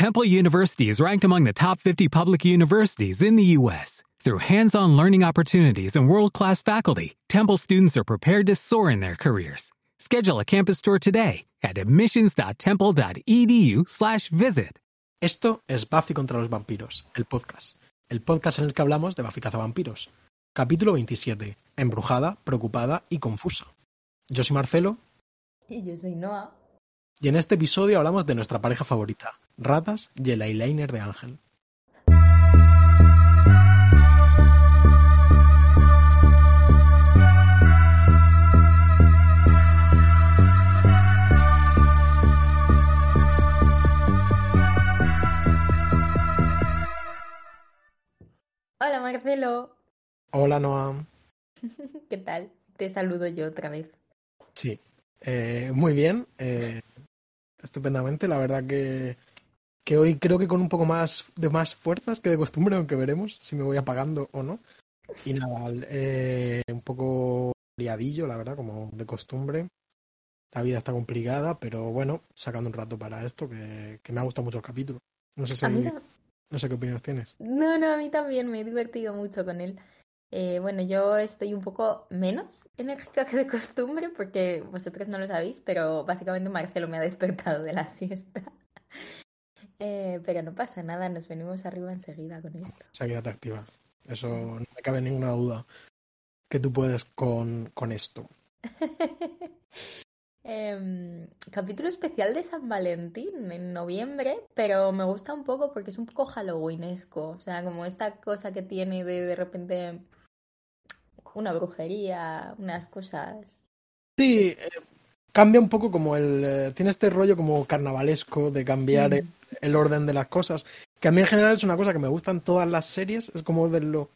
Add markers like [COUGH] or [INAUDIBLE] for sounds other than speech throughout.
Temple University is ranked among the top 50 public universities in the U.S. Through hands-on learning opportunities and world-class faculty, Temple students are prepared to soar in their careers. Schedule a campus tour today at admissions.temple.edu/visit. Esto es Buffy contra los vampiros, el podcast. El podcast en el que hablamos de Buffy cazavampiros. Capítulo 27. Embrujada, preocupada y confusa. Yo soy Marcelo. Y yo soy Noah. Y en este episodio hablamos de nuestra pareja favorita, Ratas y el eyeliner de Ángel. Hola Marcelo. Hola Noah. [LAUGHS] ¿Qué tal? Te saludo yo otra vez. Sí, eh, muy bien. Eh, estupendamente. La verdad que, que hoy creo que con un poco más de más fuerzas que de costumbre, aunque veremos si me voy apagando o no. Y nada, eh, un poco liadillo, la verdad, como de costumbre. La vida está complicada, pero bueno, sacando un rato para esto, que, que me ha gustado mucho el capítulo. No sé si, no sé qué opiniones tienes. no, no, a mí también me he divertido mucho con él. Eh, bueno, yo estoy un poco menos enérgica que de costumbre porque vosotros no lo sabéis, pero básicamente Marcelo me ha despertado de la siesta. [LAUGHS] Eh, pero no pasa nada, nos venimos arriba enseguida con esto. Seguida te activas. Eso no me cabe ninguna duda que tú puedes con, con esto. [LAUGHS] Em, capítulo especial de San Valentín en noviembre, pero me gusta un poco porque es un poco halloweenesco, o sea, como esta cosa que tiene de de repente una brujería, unas cosas. Sí, eh, cambia un poco como el... eh, tiene este rollo como carnavalesco de cambiar Mm. el, el orden de las cosas, que a mí en general es una cosa que me gusta en todas las series, es como de lo,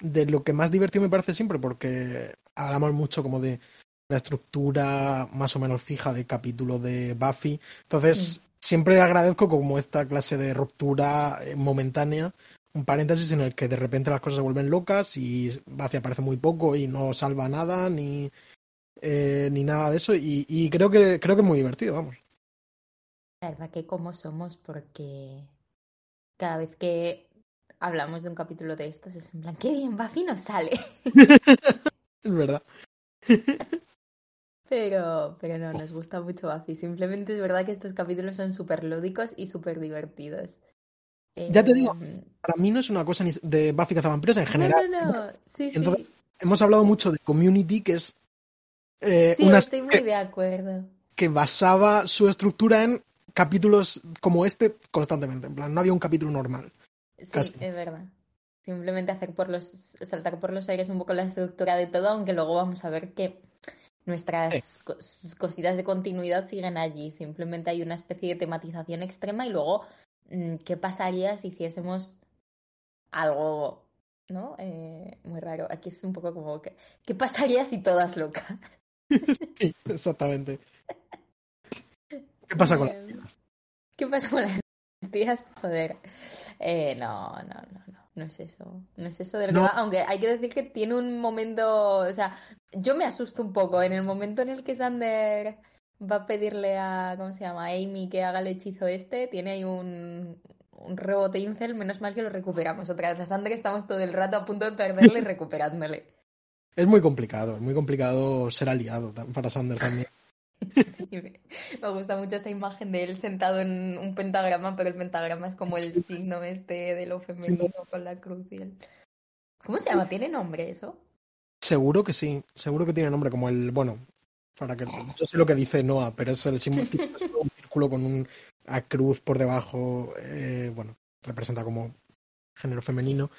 de lo que más divertido me parece siempre, porque hablamos mucho como de la estructura más o menos fija de capítulo de Buffy, entonces siempre agradezco como esta clase de ruptura eh, momentánea, un paréntesis en el que de repente las cosas se vuelven locas y Buffy aparece muy poco y no salva nada, ni eh, ni nada de eso y, y creo que creo que es muy divertido vamos La verdad que como somos porque cada vez que hablamos de un capítulo de estos es en plan, qué bien, Buffy nos sale. [LAUGHS] es verdad [LAUGHS] Pero, pero no, nos gusta mucho Buffy. Simplemente es verdad que estos capítulos son súper lúdicos y súper divertidos. Ya te digo, Em, para mí no es una cosa ni de Buffy cazavampiros en general no, no. Sí, sí. Entonces, hemos hablado mucho de Community que es eh, Sí, una estoy muy de acuerdo. que basaba su estructura en capítulos como este constantemente en plan no había un capítulo normal Sí, Casi. es verdad. Simplemente hacer por los, saltar por los aires un poco la estructura de todo, aunque luego vamos a ver que nuestras Sí. cos- cositas de continuidad siguen allí. Simplemente hay una especie de tematización extrema y luego, ¿qué pasaría si hiciésemos algo, ¿no? Eh, muy raro. Aquí es un poco como, que, ¿qué pasaría si todas locas? [LAUGHS] sí exactamente ¿qué pasa con Eh, ¿Qué pasa con las tías? Joder. Eh, no, no, no, no. No es eso. No es eso de lo que No. va. Aunque hay que decir que tiene un momento. O sea, yo me asusto un poco en el momento en el que Sander va a pedirle a. ¿Cómo se llama? Amy que haga el hechizo este. Tiene ahí un. Un rebote incel, menos mal que lo recuperamos otra vez. A Sander estamos todo el rato a punto de perderle y [LAUGHS] recuperándole. es muy complicado es muy complicado ser aliado para Sander también [LAUGHS] Sí, me me gusta mucho esa imagen de él sentado en un pentagrama, pero el pentagrama es como el signo este de lo femenino con la cruz y el... ¿Cómo se llama? ¿Tiene nombre eso? seguro que sí seguro que tiene nombre como el bueno para que yo sé lo que dice Noah pero es el símbolo un círculo con un a cruz por debajo eh, bueno representa como género femenino.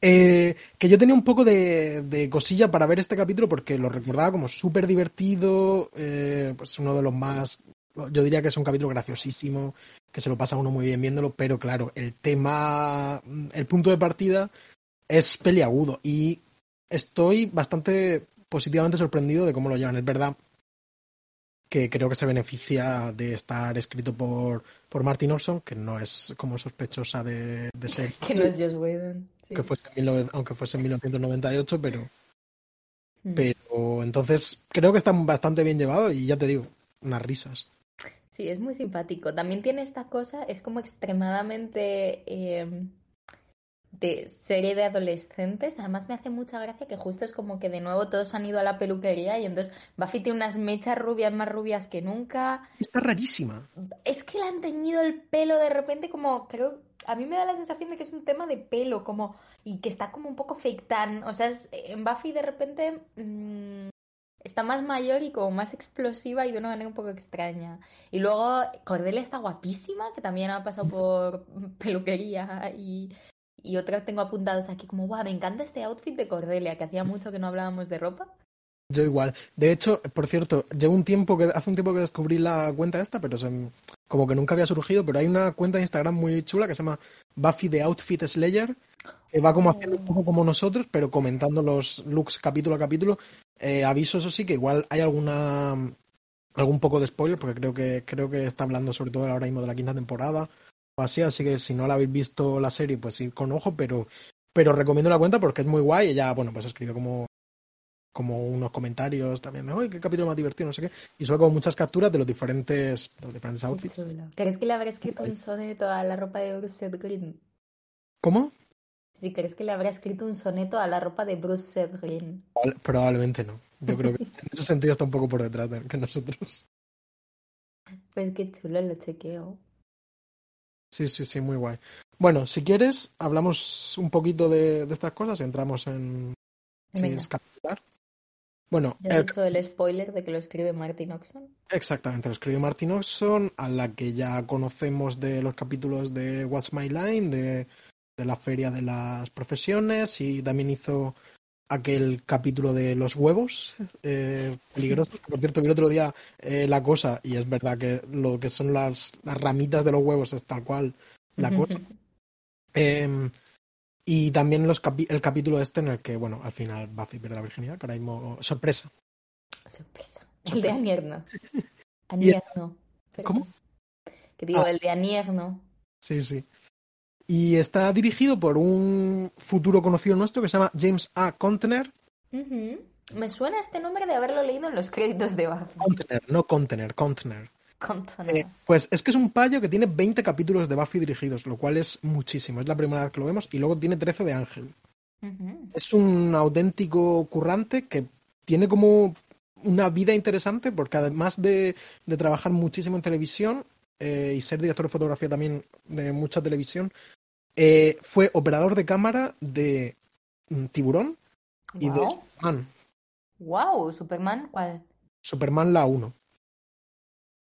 Eh, que yo tenía un poco de, de cosilla para ver este capítulo porque lo recordaba como súper divertido, eh, pues uno de los más, yo diría que es un capítulo graciosísimo, que se lo pasa uno muy bien viéndolo, pero claro, el tema, el punto de partida es peliagudo y estoy bastante positivamente sorprendido de cómo lo llevan. Es verdad que creo que se beneficia de estar escrito por, por Martin Olson, que no es como sospechosa de, de ser [LAUGHS] Que no es Joss Whedon. sí. que fuese en 19 aunque fuese en 1998, pero, Mm. pero entonces creo que está bastante bien llevado y ya te digo, unas risas. Sí, es muy simpático. También tiene esta cosa, es como extremadamente eh, de serie de adolescentes. Además me hace mucha gracia que justo es como que de nuevo todos han ido a la peluquería y entonces Buffy tiene unas mechas rubias más rubias que nunca. Está rarísima. Es que le han teñido el pelo de repente como creo a mí me da la sensación de que es un tema de pelo como y que está como un poco fake tan, o sea, es, en Buffy de repente mmm, está más mayor y como más explosiva y de una manera un poco extraña. Y luego Cordelia está guapísima, que también ha pasado por peluquería y y otras tengo apuntadas aquí como, guau, me encanta este outfit de Cordelia, que hacía mucho que no hablábamos de ropa. Yo igual. De hecho, por cierto, llevo un tiempo que hace un tiempo que descubrí la cuenta esta, pero se, como que nunca había surgido, pero hay una cuenta de Instagram muy chula que se llama Buffy the Outfit Slayer, que va como haciendo un poco como nosotros, pero comentando los looks capítulo a capítulo. Eh, aviso, eso sí, que igual hay alguna algún poco de spoiler, porque creo que creo que está hablando sobre todo ahora mismo de la quinta temporada o así, así que si no la habéis visto la serie, pues ir con ojo, pero, pero recomiendo la cuenta porque es muy guay. Ella, bueno, pues escribe como, como unos comentarios también de, qué capítulo más divertido, no sé qué. Y sube como muchas capturas de los diferentes, de los diferentes outfits. ¿Crees que le habrá escrito un soneto a la ropa de Bruce Green? ¿Cómo? Si crees que le habrá escrito un soneto a la ropa de Bruce Green. Probablemente no. Yo creo que en ese sentido está un poco por detrás de que nosotros. Pues qué chulo, lo chequeo. Sí, sí, sí, muy guay. Bueno, si quieres, hablamos un poquito de, de estas cosas y entramos en. Sin Bueno, ya el... hecho el spoiler de que lo escribe Martin Oxon. Exactamente, lo escribe Martin Oxon, a la que ya conocemos de los capítulos de What's My Line, de, de la Feria de las Profesiones, y también hizo aquel capítulo de los huevos eh, peligrosos. Por cierto, vi el otro día eh, la cosa, y es verdad que lo que son las, las ramitas de los huevos es tal cual la cosa. Eh, y también los capi el capítulo este en el que, bueno, al final Buffy pierde la virginidad, que ahora mismo. Sorpresa. Sorpresa. El de Anierno. Anierno. [LAUGHS] ¿Cómo? Que digo, ah. el de Anierno. Sí, sí y está dirigido por un futuro conocido nuestro que se llama James A. Contener. Me suena este nombre de haberlo leído en los créditos de Buffy. Contener, no Contener, Contener. Contener. Eh, pues es que es un payo que tiene 20 capítulos de Buffy dirigidos, lo cual es muchísimo. Es la primera vez que lo vemos y luego tiene 13 de Ángel. Es un auténtico currante que tiene como una vida interesante porque además de, de trabajar muchísimo en televisión, eh, y ser director de fotografía también de mucha televisión, eh, fue operador de cámara de mm, Tiburón y de Superman. ¡Wow! ¿Superman cuál? Superman la 1.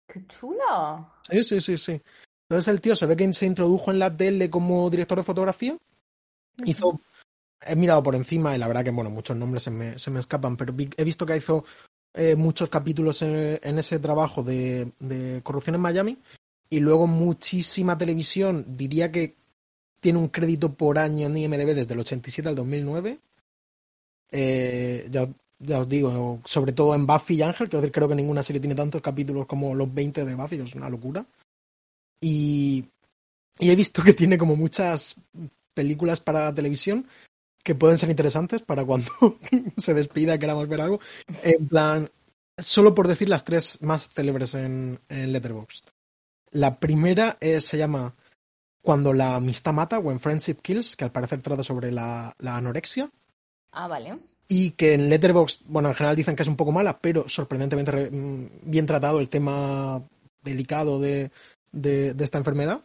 ¡Qué chulo! Sí, sí, sí, sí. Entonces el tío se ve que se introdujo en la tele como director de fotografía. Hizo. He mirado por encima y la verdad que, bueno, muchos nombres se me, se me escapan, pero he visto que hizo eh, muchos capítulos en, en, ese trabajo de, de corrupción en Miami y luego muchísima televisión, diría que tiene un crédito por año en IMDB desde el 87 al 2009. Eh, ya, ya, os digo, sobre todo en Buffy y Ángel, creo, creo que ninguna serie tiene tantos capítulos como los 20 de Buffy, es una locura. Y, y he visto que tiene como muchas películas para televisión que pueden ser interesantes para cuando [LAUGHS] se despida queramos ver algo. En plan, solo por decir las tres más célebres en, en Letterboxd. La primera se llama Cuando la amistad mata, When Friendship Kills, que al parecer trata sobre la, la anorexia. Ah, vale. Y que en Letterboxd, bueno, en general dicen que es un poco mala, pero sorprendentemente mm, bien tratado el tema delicado de, de, de, esta enfermedad.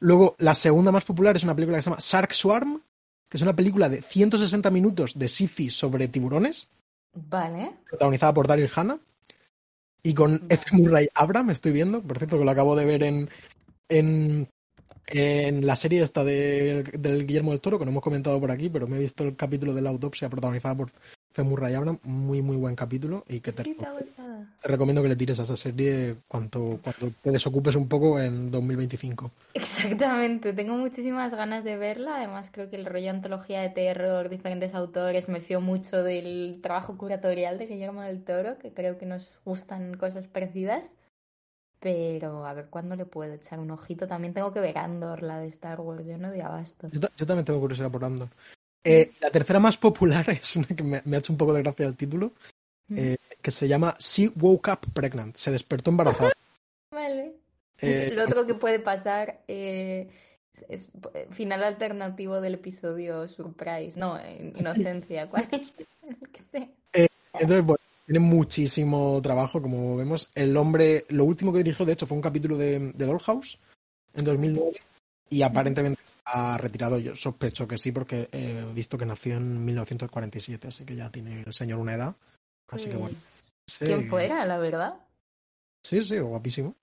Luego, la segunda más popular es una película que se llama Shark Swarm, que es una película de 160 minutos de sci-fi sobre tiburones. Vale. Protagonizada por Daryl Hannah. Y con F. Murray Abram, estoy viendo, por cierto, que lo acabo de ver en, en, en la serie esta de, del Guillermo del Toro, que no hemos comentado por aquí, pero me he visto el capítulo de la autopsia protagonizada por F. Murray Abram, muy, muy buen capítulo y que te, te, te, recomiendo que le tires a esa serie cuando, cuando te desocupes un poco en 2025. Exactamente, tengo muchísimas ganas de verla, además creo que el rollo antología de terror, diferentes autores, me fío mucho del trabajo curatorial de Guillermo del Toro, que creo que nos gustan cosas parecidas. Pero a ver cuándo le puedo echar un ojito. También tengo que ver Andor, la de Star Wars, yo no de abasto. Yo, yo también tengo curiosidad por Andor. Eh, la tercera más popular [LAUGHS] es una que me, me, ha hecho un poco de gracia el título, eh, que se llama She Woke Up Pregnant. Se despertó embarazada. Vale. Eh, [LAUGHS] Lo otro que puede pasar eh, es, es final alternativo del episodio Surprise. No, eh, [LAUGHS] Inocencia. ¿Cuál es? Entonces, bueno, tiene muchísimo trabajo, como vemos. El hombre, lo último que dirigió, de hecho, fue un capítulo de, de Dollhouse en 2009 y aparentemente está retirado. Yo sospecho que sí, porque he visto que nació en 1947, así que ya tiene el señor una edad. Así que bueno. Pues, sí, ¿Quién fuera, la verdad? Sí, sí, guapísimo.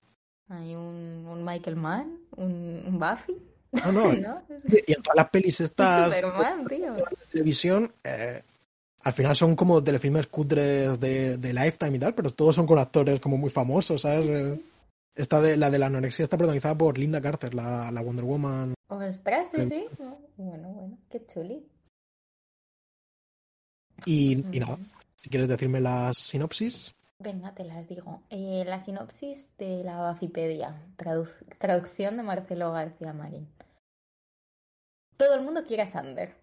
Hay un, un Michael Mann, un, un Buffy. No, no. [LAUGHS] ¿no? Y en todas las pelis estas Superman, tío. de televisión, eh, al final son como telefilmes cutres de, de Lifetime y tal, pero todos son con actores como muy famosos, ¿sabes? Eh, Esta de, la de la anorexia está protagonizada por Linda Carter, la, la Wonder Woman. Ostras, sí, sí. Bueno, bueno, qué chuli. Y, y nada, si quieres decirme la sinopsis. Venga, te las digo. Eh, la sinopsis de la Bafipedia, tradu- traducción de Marcelo García Marín. Todo el mundo quiere a Sander.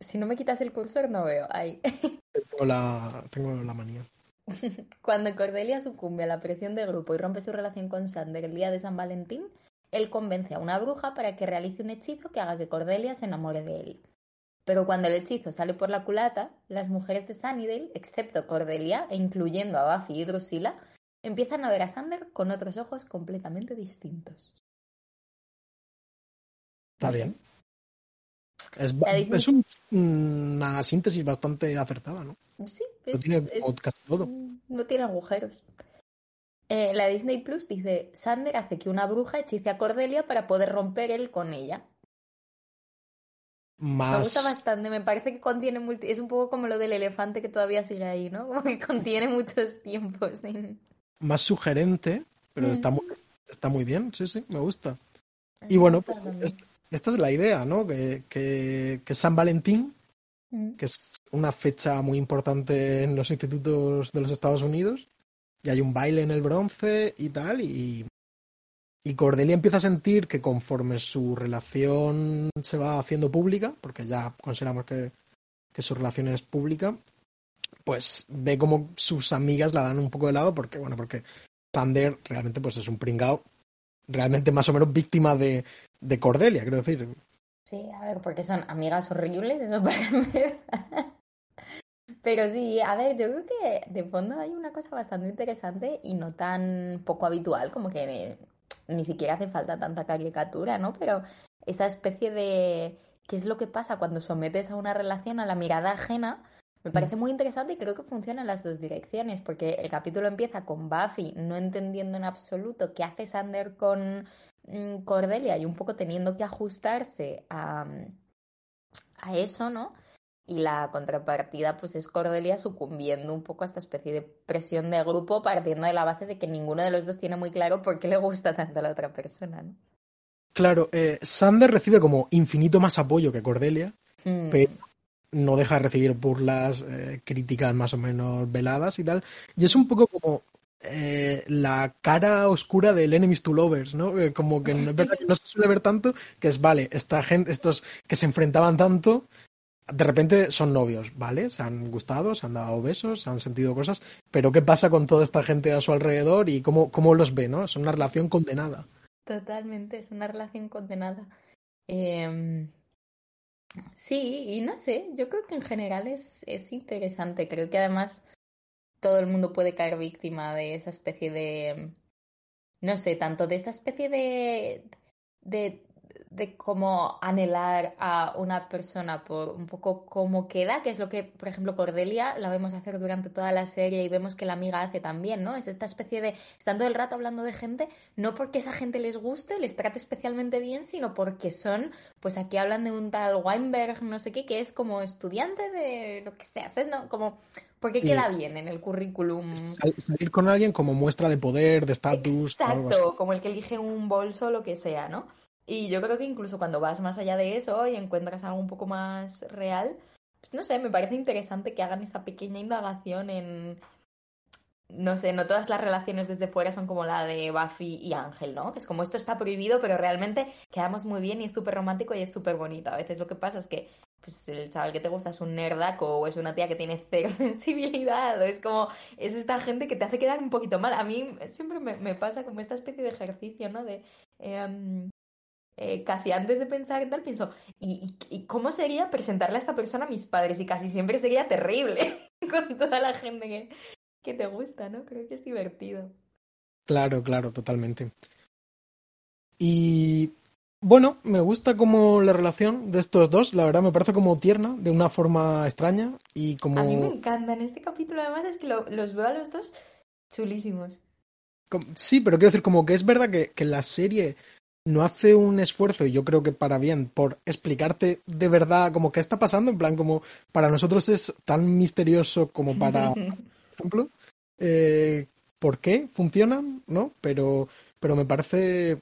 Si no me quitas el cursor, no veo. Ahí. [LAUGHS] Tengo la, tengo la manía. [LAUGHS] Cuando Cordelia sucumbe a la presión de grupo y rompe su relación con Sander el día de San Valentín, él convence a una bruja para que realice un hechizo que haga que Cordelia se enamore de él. Pero cuando el hechizo sale por la culata, las mujeres de Sunnydale, excepto Cordelia e incluyendo a Buffy y Drusilla, empiezan a ver a Sander con otros ojos completamente distintos. Está bien. Es, un- una síntesis bastante acertada, ¿no? Sí, es- tiene casi todo. No tiene agujeros. Eh, la Disney Plus dice, Sander hace que una bruja hechice a Cordelia para poder romper él con ella. Me gusta bastante, me parece que contiene multi... Es un poco como lo del elefante que todavía sigue ahí, ¿no? Como que contiene muchos tiempos. ¿sí? más sugerente, pero Mm. está muy, está muy bien, sí, sí, me gusta. Y bueno, pues esta es la idea, ¿no? Que, que, que San Valentín, Mm. que es una fecha muy importante en los institutos de los Estados Unidos, y hay un baile en el bronce y tal, y, y Cordelia empieza a sentir que conforme su relación se va haciendo pública, porque ya consideramos que, que su relación es pública, pues ve como sus amigas la dan un poco de lado, porque, bueno, porque Sander realmente pues es un pringao, realmente más o menos víctima de, de Cordelia, quiero decir. Sí, a ver, porque son amigas horribles, eso [LAUGHS] para empezar. Pero sí, a ver, yo creo que de fondo hay una cosa bastante interesante y no tan poco habitual, como que ni siquiera hace falta tanta caricatura, ¿no? Pero esa especie de qué es lo que pasa cuando sometes a una relación a la mirada ajena, me parece muy interesante y creo que funciona en las dos direcciones, porque el capítulo empieza con Buffy no entendiendo en absoluto qué hace Sander con mm, Cordelia y un poco teniendo que ajustarse a, a eso, ¿no? Y la contrapartida, pues es Cordelia sucumbiendo un poco a esta especie de presión de grupo, partiendo de la base de que ninguno de los dos tiene muy claro por qué le gusta tanto a la otra persona, ¿no? Claro, eh, Sander recibe como infinito más apoyo que Cordelia, Hmm. pero no deja de recibir burlas, eh, críticas más o menos veladas y tal. Y es un poco como eh, la cara oscura del Enemies to Lovers, ¿no? Eh, como que no, es verdad que no se suele ver tanto, que es, vale, esta gente, estos que se enfrentaban tanto, de repente son novios, ¿vale? Se han gustado, se han dado besos, se han sentido cosas, pero ¿qué pasa con toda esta gente a su alrededor y cómo, cómo los ve, ¿no? Es una relación condenada. Totalmente, es una relación condenada. Em, sí, y no sé, yo creo que en general es, es interesante. Creo que además todo el mundo puede caer víctima de esa especie de, no sé, tanto de esa especie de, de, de como anhelar a una persona por un poco cómo queda, que es lo que, por ejemplo, Cordelia la vemos hacer durante toda la serie y vemos que la amiga hace también, ¿no? Es esta especie de, están todo el rato hablando de gente, no porque esa gente les guste, les trate especialmente bien, sino porque son, pues aquí hablan de un tal Weinberg, no sé qué, que es como estudiante de lo que sea, ¿sabes? No, como, porque Sí. queda bien en el currículum. Sal- Salir con alguien como muestra de poder, de estatus. Exacto, como el que elige un bolso o lo que sea, ¿no? Y yo creo que incluso cuando vas más allá de eso y encuentras algo un poco más real, pues no sé, me parece interesante que hagan esa pequeña indagación en... No sé, no todas las relaciones desde fuera son como la de Buffy y Ángel, ¿no? Que es como esto está prohibido, pero realmente quedamos muy bien y es súper romántico y es súper bonito. A veces lo que pasa es que pues el chaval que te gusta es un nerdaco o es una tía que tiene cero [LAUGHS] sensibilidad, o es como, es esta gente que te hace quedar un poquito mal. A mí siempre me, pasa como esta especie de ejercicio, ¿no? De, em, eh, casi antes de pensar en tal, pienso, ¿y, ¿y, cómo sería presentarle a esta persona a mis padres? Y casi siempre sería terrible [LAUGHS] con toda la gente que, que te gusta, ¿no? Creo que es divertido. Claro, claro, totalmente. Y bueno, me gusta como la relación de estos dos, la verdad me parece como tierna, de una forma extraña y como... A mí me encanta, en este capítulo además es que lo, los veo a los dos chulísimos. Sí, pero quiero decir como que es verdad que, que la serie no hace un esfuerzo, y yo creo que para bien, por explicarte de verdad como qué está pasando, en plan como para nosotros es tan misterioso como para, [LAUGHS] por ejemplo, eh, por qué funcionan, ¿no? Pero, pero me parece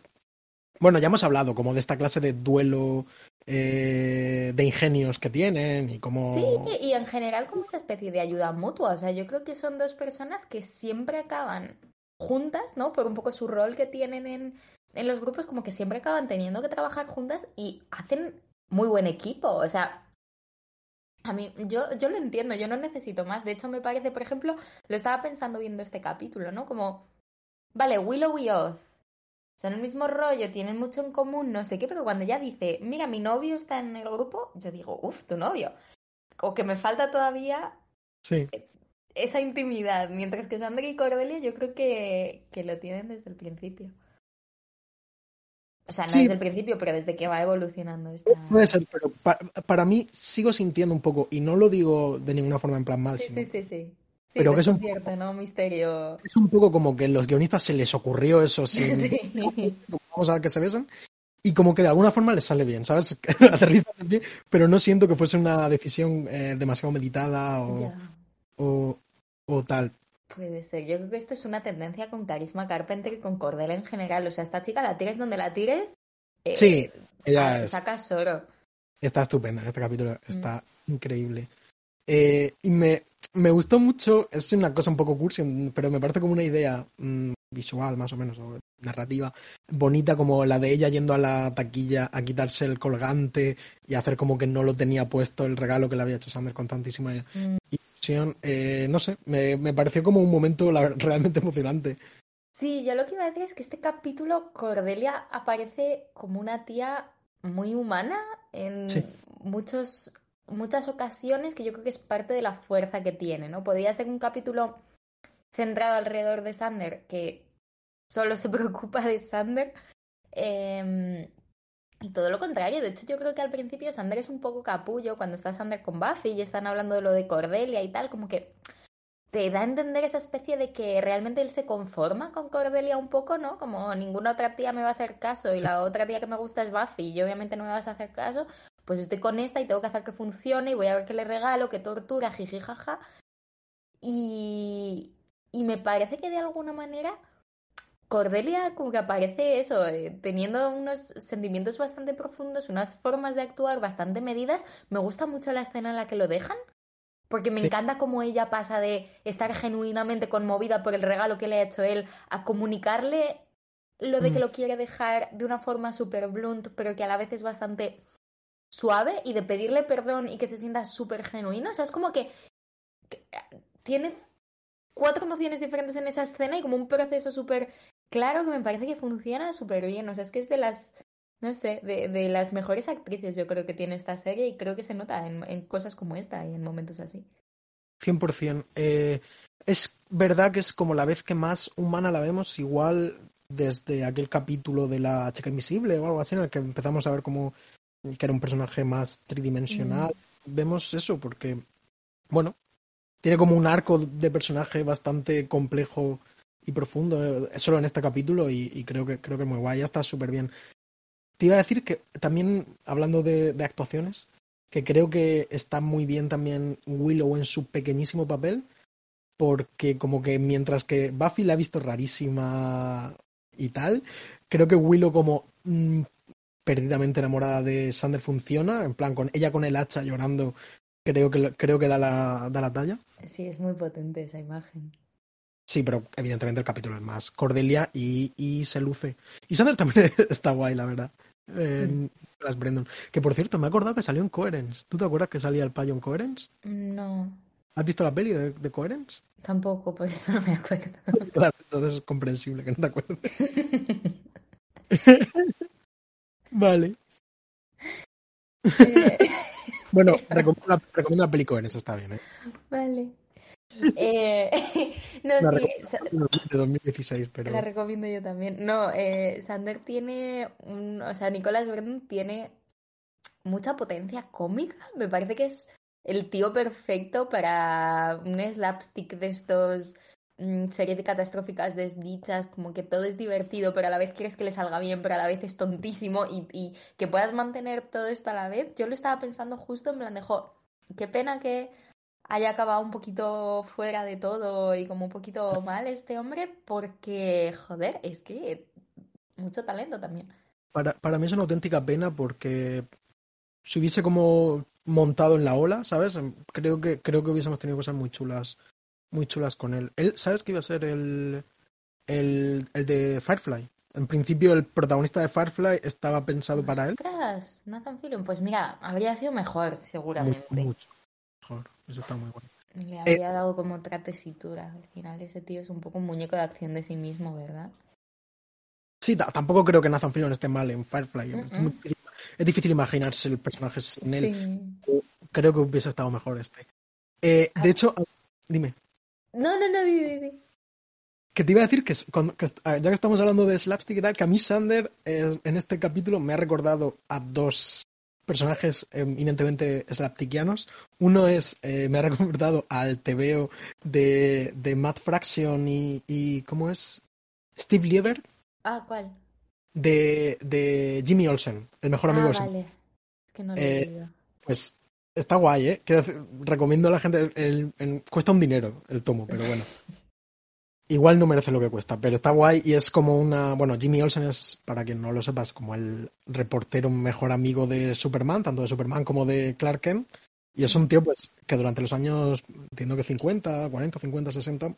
bueno, ya hemos hablado como de esta clase de duelo eh, de ingenios que tienen y como... Sí, y en general como esa especie de ayuda mutua. O sea, yo creo que son dos personas que siempre acaban juntas, ¿no? Por un poco su rol que tienen en, en los grupos, como que siempre acaban teniendo que trabajar juntas y hacen muy buen equipo. O sea, a mí, yo, yo lo entiendo, yo no necesito más. De hecho, me parece, por ejemplo, lo estaba pensando viendo este capítulo, ¿no? Como, vale, Willow y Oz son el mismo rollo, tienen mucho en común, no sé qué, pero cuando ella dice, mira, mi novio está en el grupo, yo digo, uff, tu novio. O que me falta todavía sí. esa intimidad, mientras que Sandra y Cordelia yo creo que, que lo tienen desde el principio. O sea, no sí. desde el principio, pero desde que va evolucionando esta... Puede ser, pero para, para, mí sigo sintiendo un poco, y no lo digo de ninguna forma en plan mal, sí, sino... sí, sí, sí. Sí, pero que es un, cierto, ¿no? Misterio. Es un poco como que a los guionistas se les ocurrió eso [LAUGHS] sin sí. vamos a ver que se besan y como que de alguna forma les sale bien, ¿sabes? [LAUGHS] Aterriza bien, pero no siento que fuese una decisión eh, demasiado meditada o, o, o, tal. Puede ser. Yo creo que esto es una tendencia con Carisma Carpenter y con Cordela en general. O sea, esta chica la tires donde la tires. Eh, sí, ella es. Sacas oro. Está estupenda. Este capítulo está mm. increíble. Eh, y me, me gustó mucho, es una cosa un poco cursi, pero me parece como una idea mmm, visual más o menos, o narrativa, bonita como la de ella yendo a la taquilla a quitarse el colgante y hacer como que no lo tenía puesto el regalo que le había hecho Summer con tantísima mm. Eh, no sé, me, me, pareció como un momento la, [LAUGHS] realmente emocionante. Sí, yo lo que iba a decir es que este capítulo Cordelia aparece como una tía muy humana en sí. muchos muchas ocasiones que yo creo que es parte de la fuerza que tiene, ¿no? Podría ser un capítulo centrado alrededor de Sander que solo se [LAUGHS] preocupa de Sander eh, y todo lo contrario. De hecho, yo creo que al principio Sander es un poco capullo cuando está Sander con Buffy y están hablando de lo de Cordelia y tal, como que te da a entender esa especie de que realmente él se conforma con Cordelia un poco, ¿no? Como ninguna otra tía me va a hacer caso y la otra tía que me gusta es Buffy y obviamente no me vas a hacer caso, pues estoy con esta y tengo que hacer que funcione y voy a ver qué le regalo, qué tortura, jiji, jaja. Y, y me parece que de alguna manera Cordelia como que aparece eso, eh, teniendo unos sentimientos bastante profundos, unas formas de actuar bastante medidas. Me gusta mucho la escena en la que lo dejan, porque me Sí. encanta cómo ella pasa de estar genuinamente conmovida por el regalo que le ha hecho él a comunicarle lo de que Mm. lo quiere dejar de una forma súper blunt, pero que a la vez es bastante suave y de pedirle perdón y que se sienta súper genuino. O sea, es como que, que tiene cuatro emociones diferentes en esa escena y como un proceso súper claro que me parece que funciona súper bien. O sea, es que es de las, no sé, de, de, las mejores actrices yo creo que tiene esta serie y creo que se nota en, en cosas como esta y en momentos así. 100%. Eh, es verdad que es como la vez que más humana la vemos, igual desde aquel capítulo de la chica invisible o algo así, en el que empezamos a ver como que era un personaje más tridimensional. Mm. Vemos eso porque, bueno, tiene como un arco de personaje bastante complejo y profundo, eh, solo en este capítulo, y, creo que creo que muy guay, ya está súper bien. Te iba a decir que también, hablando de, de, actuaciones, que creo que está muy bien también Willow en su pequeñísimo papel, porque como que mientras que Buffy la ha visto rarísima y tal, creo que Willow como mmm, perdidamente enamorada de Sander funciona, en plan con ella con el hacha llorando, creo que creo que da la, da la talla. Sí, es muy potente esa imagen. Sí, pero evidentemente el capítulo es más Cordelia y, y se luce. Y Sander también [LAUGHS] está guay, la verdad. en las Brandon. Que por cierto, me he acordado que salió en Coherence. ¿Tú te acuerdas que salía el payo en Coherence? No, ¿Has visto la peli de, de Coherence? tampoco, por eso no me acuerdo. [LAUGHS] Claro, entonces es comprensible que no te acuerdes. [LAUGHS] vale. Eh, Bueno, recomiendo la, recomiendo la peli Coherence, está bien, ¿eh? vale. Eh, [LAUGHS] no, La sí, de 2016, pero... la recomiendo yo también. No, eh, Sander tiene un, o sea, Nicolas Brandon tiene mucha potencia cómica. Me parece que es el tío perfecto para un slapstick de estos mm, series de catastróficas desdichas, como que todo es divertido, pero a la vez quieres que le salga bien, pero a la vez es tontísimo y, y que puedas mantener todo esto a la vez. Yo lo estaba pensando justo en plan de, jo, qué pena que haya acabado un poquito fuera de todo y como un poquito mal este hombre, porque, joder, es que mucho talento también. Para, para mí es una auténtica pena porque se hubiese como montado en la ola, ¿sabes? Creo que, creo que hubiésemos tenido cosas muy chulas, muy chulas con él. Él, ¿sabes que iba a ser el, el, el de Firefly? En principio el protagonista de Firefly estaba pensado para él. Nathan Fillion, pues mira, habría sido mejor seguramente. mucho mejor. Eso está muy bueno. Le habría dado como otra tesitura. Al final ese tío es un poco un muñeco de acción de sí mismo, ¿verdad? Sí, ta- tampoco creo que Nathan Fillion esté mal en Firefly. Es, muy difícil, es difícil imaginarse el personaje sin él. Sí. Creo que hubiese estado mejor este. Eh, Ah. de hecho, dime. No, no, no, vi, vi, vi. Que te iba a decir que, ah, ya que estamos hablando de slapstick y tal, que a mí Sander eh, en este capítulo me ha recordado a dos personajes eh, eminentemente slapstickianos. Uno es, eh, me ha recordado al TVO de, de Matt Fraction y, y ¿cómo es? Steve Lieber Ah, ¿cuál? de, de Jimmy Olsen, el mejor amigo ah, de Sam. vale. Es que no lo he Eh. Pues está guay, ¿eh? Decir, recomiendo a la gente, el- el- cuesta un dinero el tomo, pero bueno. [LAUGHS] Igual no merece lo que cuesta, pero está guay y es como una... Bueno, Jimmy Olsen es, para quien no lo sepas, como el reportero mejor amigo de Superman, tanto de Superman como de Clark Kent. Y es un tío, pues, que durante los años, entiendo que 50, 40, 50, 60,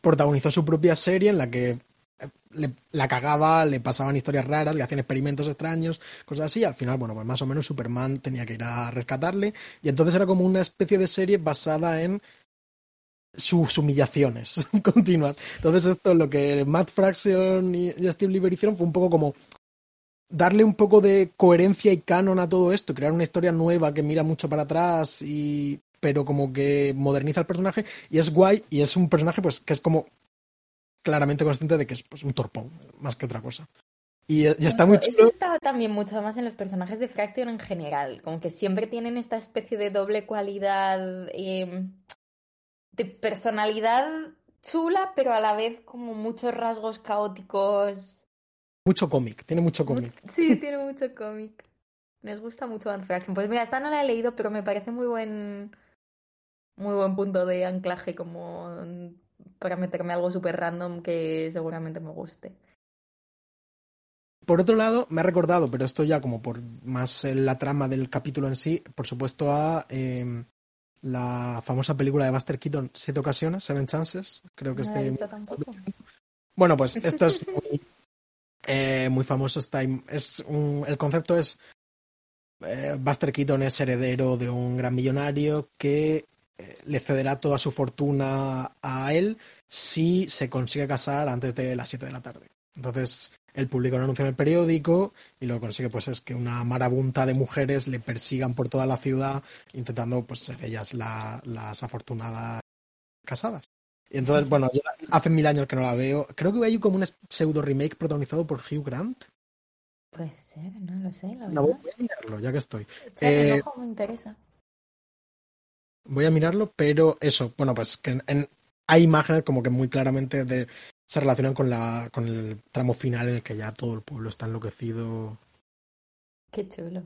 protagonizó su propia serie en la que eh, le- la cagaba, le pasaban historias raras, le hacían experimentos extraños, cosas así. al final, bueno, pues más o menos Superman tenía que ir a rescatarle. Y entonces era como una especie de serie basada en sus humillaciones [LAUGHS] continuas. Entonces esto, lo que Matt Fraction y Steve Lieber hicieron fue un poco como darle un poco de coherencia y canon a todo esto, crear una historia nueva que mira mucho para atrás y pero como que moderniza el personaje y es guay y es un personaje pues que es como claramente consciente de que es pues, un torpón más que otra cosa. Y, y está Eso- muy Eso chulo. está también mucho más en los personajes de Fraction en general, como que siempre tienen esta especie de doble cualidad eh, de personalidad chula, pero a la vez como muchos rasgos caóticos. Mucho cómic, tiene mucho cómic. Sí, [LAUGHS] tiene mucho cómic. Nos gusta mucho Van. Pues mira, esta no la he leído, pero me parece muy buen muy buen punto de anclaje como para meterme algo súper random que seguramente me guste. Por otro lado, me ha recordado, pero esto ya como por más la trama del capítulo en sí, por supuesto a eh, la famosa película de Buster Keaton, Siete ocasiones, Seven Chances, creo que No este... visto tampoco. Bueno, pues [LAUGHS] esto es muy, eh, muy famoso. Está, es un- el concepto es eh, Buster Keaton es heredero de un gran millonario que eh, le cederá toda su fortuna a él si se consigue casar antes de las 7 de la tarde. Entonces, él publica un anuncio en el periódico y lo que consigue pues es que una marabunta de mujeres le persigan por toda la ciudad intentando pues ser ellas la- las afortunadas casadas. Y entonces, bueno, yo hace mil años que no la veo. Creo que hay como un pseudo remake protagonizado por Hugh Grant. Puede ser, no lo sé, la No, voy a mirarlo, ya que estoy. Eh, ojo, me interesa. Voy a mirarlo, pero eso, bueno, pues que en- en- hay imágenes como que muy claramente de, se relacionan con, la, con el tramo final en el que ya todo el pueblo está enloquecido. Qué chulo.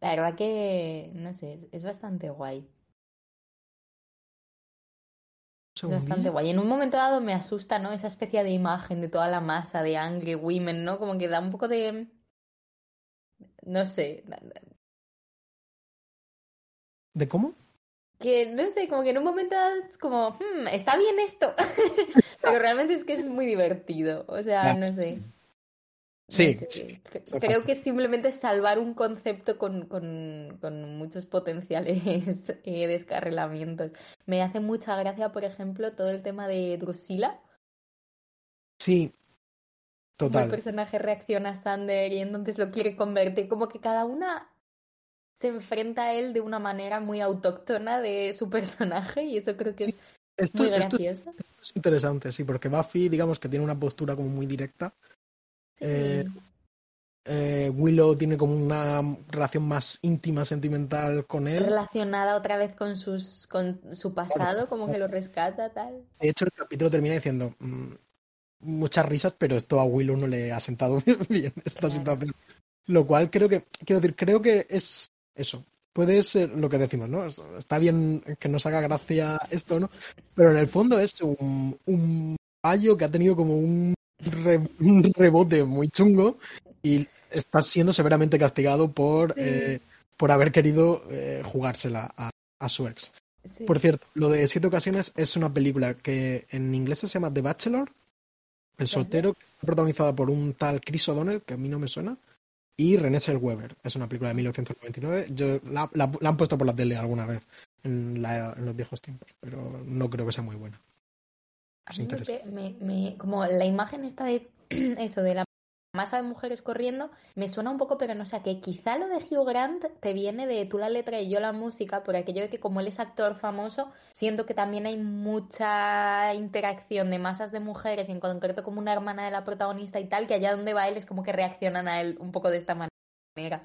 La verdad que, no sé, es, es bastante guay. Es bastante guay. En un momento dado me asusta, ¿no? Esa especie de imagen de toda la masa de Angry Women, ¿no? Como que da un poco de... No sé. ¿De cómo? Que, no sé, como que en un momento es como, hmm, está bien esto. [LAUGHS] Pero realmente es que es muy divertido. O sea, no sé. Sí, No sé, sí. Creo que simplemente salvar un concepto con, con- con muchos potenciales [LAUGHS] eh, descarrilamientos. Me hace mucha gracia, por ejemplo, todo el tema de Drusilla. Sí, Cómo el total. personaje reacciona a Sander y entonces lo quiere convertir. Como que cada una se enfrenta a él de una manera muy autóctona de su personaje y eso creo que es Esto, muy esto gracioso. es interesante, sí, porque Buffy, digamos que tiene una postura como muy directa. Sí. Eh, eh, Willow tiene como una relación más íntima, sentimental con él. Relacionada otra vez con sus con su pasado, como que lo rescata, tal. De hecho, el capítulo termina diciendo mm, muchas risas, pero esto a Willow no le ha sentado [LAUGHS] bien esta Claro. situación. Lo cual creo que, quiero decir, creo que es eso. Puede ser lo que decimos, ¿no? Es- Está bien que nos haga gracia esto, ¿no? Pero en el fondo es un, un fallo que ha tenido como un, re- un rebote muy chungo y está siendo severamente castigado por, Sí. eh, por haber querido eh, jugársela a, a su ex. Sí. Por cierto, lo de Siete Ocasiones es una película que en inglés se llama The Bachelor, El Soltero, que está protagonizada por un tal Chris O'Donnell, que a mí no me suena, y René Zellweger. Es una película de 1999. Yo, la, la- la han puesto por la tele alguna vez en, la- en los viejos tiempos, pero no creo que sea muy buena. A mí que me, me- como la imagen está de [CLEARS THROAT] eso, de la masa de mujeres corriendo, me suena un poco, pero no sé a qué. Quizá lo de Hugh Grant te viene de tú la letra y yo la música, por aquello de que como él es actor famoso, siento que también hay mucha interacción de masas de mujeres, y en concreto como una hermana de la protagonista y tal, que allá donde va él es como que reaccionan a él un poco de esta manera.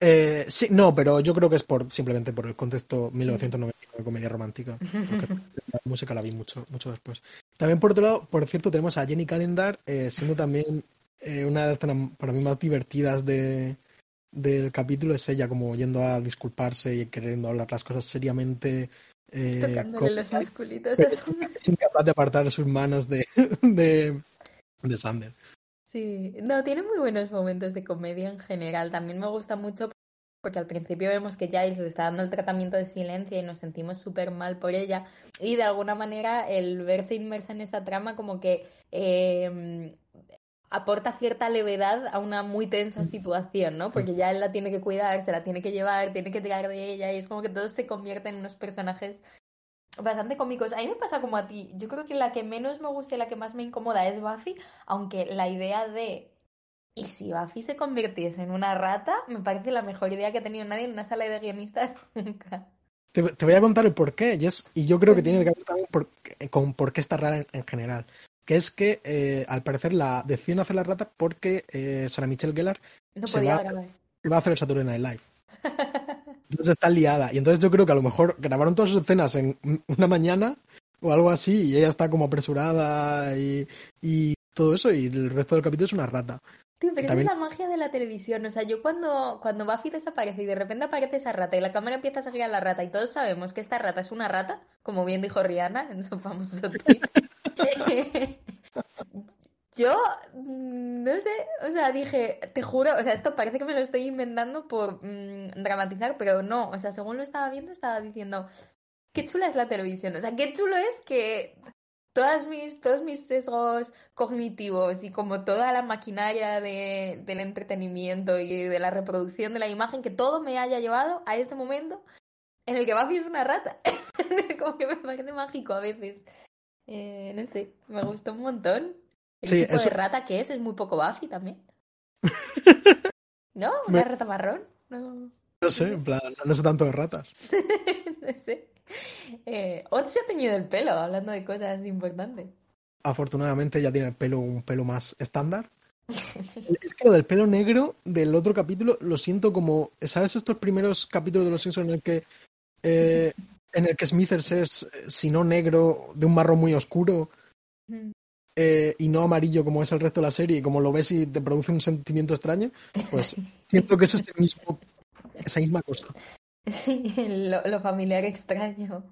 Eh, sí, no, pero yo creo que es por simplemente por el contexto 1999 de comedia romántica. Porque la música la vi mucho, mucho después. También por otro lado, por cierto, tenemos a Jenny Calendar eh, siendo también eh, una de las para mí más divertidas de, del capítulo. Es ella como yendo a disculparse y queriendo hablar las cosas seriamente. eh, Tocándole musculitos. pero es incapaz de apartar sus manos de, de, de Sander. Sí, no, tiene muy buenos momentos de comedia en general. También me gusta mucho porque al principio vemos que Giles está dando el tratamiento de silencio y nos sentimos súper mal por ella. Y de alguna manera el verse inmersa en esta trama como que eh, aporta cierta levedad a una muy tensa situación, ¿no? Porque ya él la tiene que cuidar, se la tiene que llevar, tiene que tirar de ella y es como que todos se convierten en unos personajes bastante cómicos. A mí me pasa como a ti. Yo creo que la que menos me gusta y la que más me incomoda es Buffy, aunque la idea de ¿y si Buffy se convirtiese en una rata? Me parece la mejor idea que ha tenido nadie en una sala de guionistas [LAUGHS] nunca. Te, te voy a contar el porqué, y, es, y yo creo que tiene que ver también por- con por qué está rara en, en general. Que es que eh, al parecer la deciden hacer la rata porque eh, Sarah Michelle Gellar No Se podía va- grabar. va a hacer el Saturday Night Live. [LAUGHS] Entonces está liada. Y entonces yo creo que a lo mejor grabaron todas sus escenas en una mañana o algo así, y ella está como apresurada y, y todo eso, y el resto del capítulo es una rata. Tío, pero También- esa es la magia de la televisión. O sea, yo cuando, cuando Buffy desaparece y de repente aparece esa rata y la cámara empieza a seguir a la rata y todos sabemos que esta rata es una rata, como bien dijo Rihanna en su famoso tweet. [LAUGHS] [LAUGHS] [LAUGHS] Yo mm, no sé, o sea, dije, te juro, o sea, esto parece que me lo estoy inventando por mm, dramatizar, pero no, o sea, según lo estaba viendo, estaba diciendo, qué chula es la televisión, o sea, qué chulo es que todas mis, todos mis sesgos cognitivos y como toda la maquinaria de, del entretenimiento y de la reproducción de la imagen, que todo me haya llevado a este momento en el que Buffy es una rata. [LAUGHS] como que me parece mágico a veces. Eh, no sé, me gustó un montón. El Sí, tipo eso- de rata que es, es muy poco Buffy también. [LAUGHS] ¿No? Me- ¿Una rata marrón? No, No sé, en plan, no sé tanto de ratas. [LAUGHS] no sé. Eh, Oz se ha teñido el pelo, hablando de cosas importantes. Afortunadamente ya tiene el pelo un pelo más estándar. Sí. [LAUGHS] Es que lo del pelo negro del otro capítulo lo siento como, ¿sabes estos primeros capítulos de Los Simpsons en el que eh, en el que Smithers es, eh, si no negro, de un marrón muy oscuro eh, y no amarillo como es el resto de la serie, y como lo ves y te produce un sentimiento extraño? Pues [LAUGHS] siento que es ese mismo, esa misma cosa. Sí, lo, lo familiar extraño.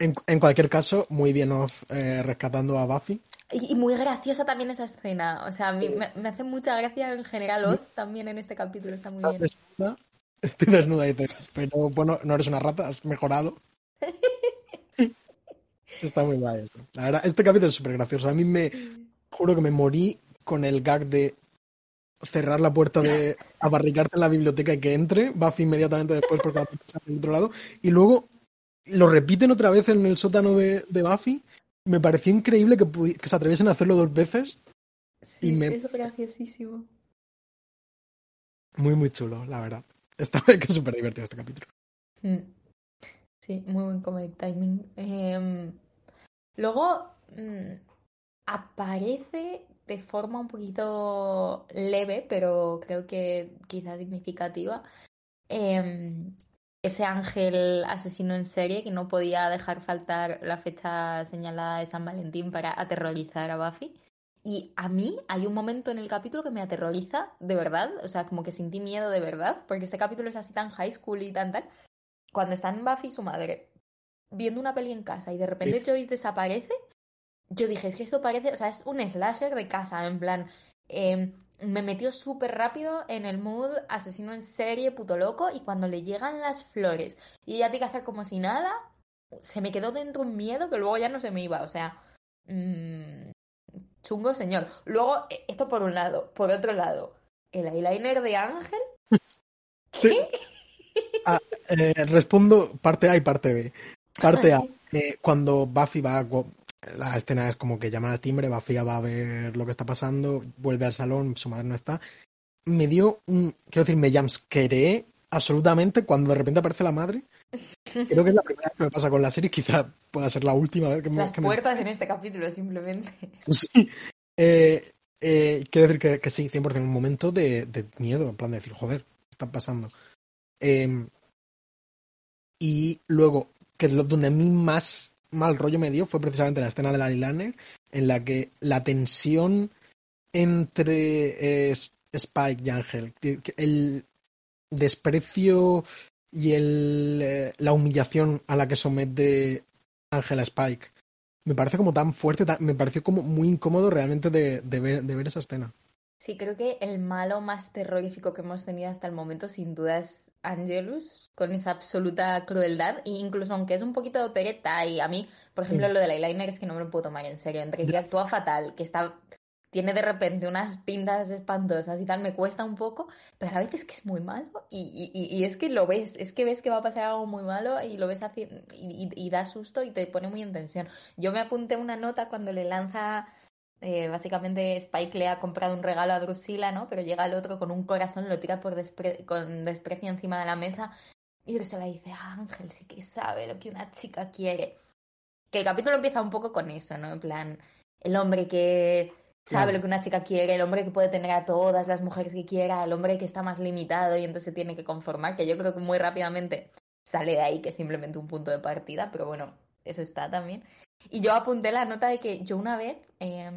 En, en cualquier caso, muy bien Oz eh, rescatando a Buffy. Y, y muy graciosa también esa escena. O sea, a mí me, me hace mucha gracia en general Oz también en este capítulo, está muy bien. desnuda, estoy desnuda y te- pero bueno, no eres una rata, has mejorado. [LAUGHS] Está muy guay eso. La verdad, este capítulo es súper gracioso. A mí me juro que me morí con el gag de cerrar la puerta de [LAUGHS] abarricarte en la biblioteca y que entre, Buffy inmediatamente después porque la puerta se abre del otro lado, y luego lo repiten otra vez en el sótano de, de Buffy. Me pareció increíble que, que se atreviesen a hacerlo dos veces. Sí, Y me- es graciosísimo. Muy, muy chulo, la verdad. Esta vez que es súper divertido este capítulo. Mm. Sí, muy buen comedic timing. Em, luego mm, aparece de forma un poquito leve, pero creo que quizás significativa, em, ese ángel asesino en serie que no podía dejar faltar la fecha señalada de San Valentín para aterrorizar a Buffy. Y a mí hay un momento en el capítulo que me aterroriza de verdad, o sea, como que sentí miedo de verdad, porque este capítulo es así tan high school y tan tal. Cuando están Buffy y su madre viendo una peli en casa y de repente Joyce desaparece, yo dije, es que esto parece, o sea, es un slasher de casa, en plan, eh, me metió súper rápido en el mood asesino en serie, puto loco, y cuando le llegan las flores y ella tiene que hacer como si nada, se me quedó dentro un miedo que luego ya no se me iba, o sea, mm, chungo señor. Luego, eh, esto por un lado, por otro lado, el eyeliner de Ángel, ¿qué? Ah, eh, respondo parte A y parte B. Parte A. eh, cuando Buffy va, a- la escena es como que llaman al timbre, Buffy ya va a ver lo que está pasando, vuelve al salón, su madre no está. Me dio un, quiero decir, me jumpscareé absolutamente cuando de repente aparece la madre. Creo que es la primera vez que me pasa con la serie, quizá pueda ser la última vez que me, Las que me- puertas en este capítulo, simplemente. [LAUGHS] Sí. Eh, eh, quiero decir que, que sí, 100% un momento de, de miedo, en plan de decir, joder, ¿qué está pasando? Eh, y luego, que donde a mí más mal rollo me dio fue precisamente la escena de Larry Lanner, en la que la tensión entre eh, Spike y Ángel, el desprecio y el, eh, la humillación a la que somete Ángel a Spike me parece como tan fuerte, me pareció como muy incómodo realmente de ver, de ver esa escena. Sí, creo que el malo más terrorífico que hemos tenido hasta el momento, sin duda, es Angelus, con esa absoluta crueldad. E incluso aunque es un poquito de opereta, y a mí, por ejemplo, Sí. lo del eyeliner es que no me lo puedo tomar en serio. Entre que actúa fatal, que está. Tiene de repente unas pintas espantosas y tal, me cuesta un poco, pero a veces es que es muy malo y, y- y es que lo ves, es que ves que va a pasar algo muy malo y lo ves haciendo y, y- y da susto y te pone muy en tensión. Yo me apunté una nota cuando le lanza eh, básicamente Spike le ha comprado un regalo a Drusilla, ¿no? Pero llega el otro con un corazón, lo tira por despre- con desprecio encima de la mesa y Drusilla dice, "Ah, Ángel sí que sabe lo que una chica quiere. Que el capítulo empieza un poco con eso, ¿no? En plan, el hombre que sabe Claro. lo que una chica quiere, el hombre que puede tener a todas las mujeres que quiera, el hombre que está más limitado y entonces tiene que conformar, que yo creo que muy rápidamente sale de ahí que es simplemente un punto de partida, pero bueno, eso está también. Y yo apunté la nota de que yo una vez, eh,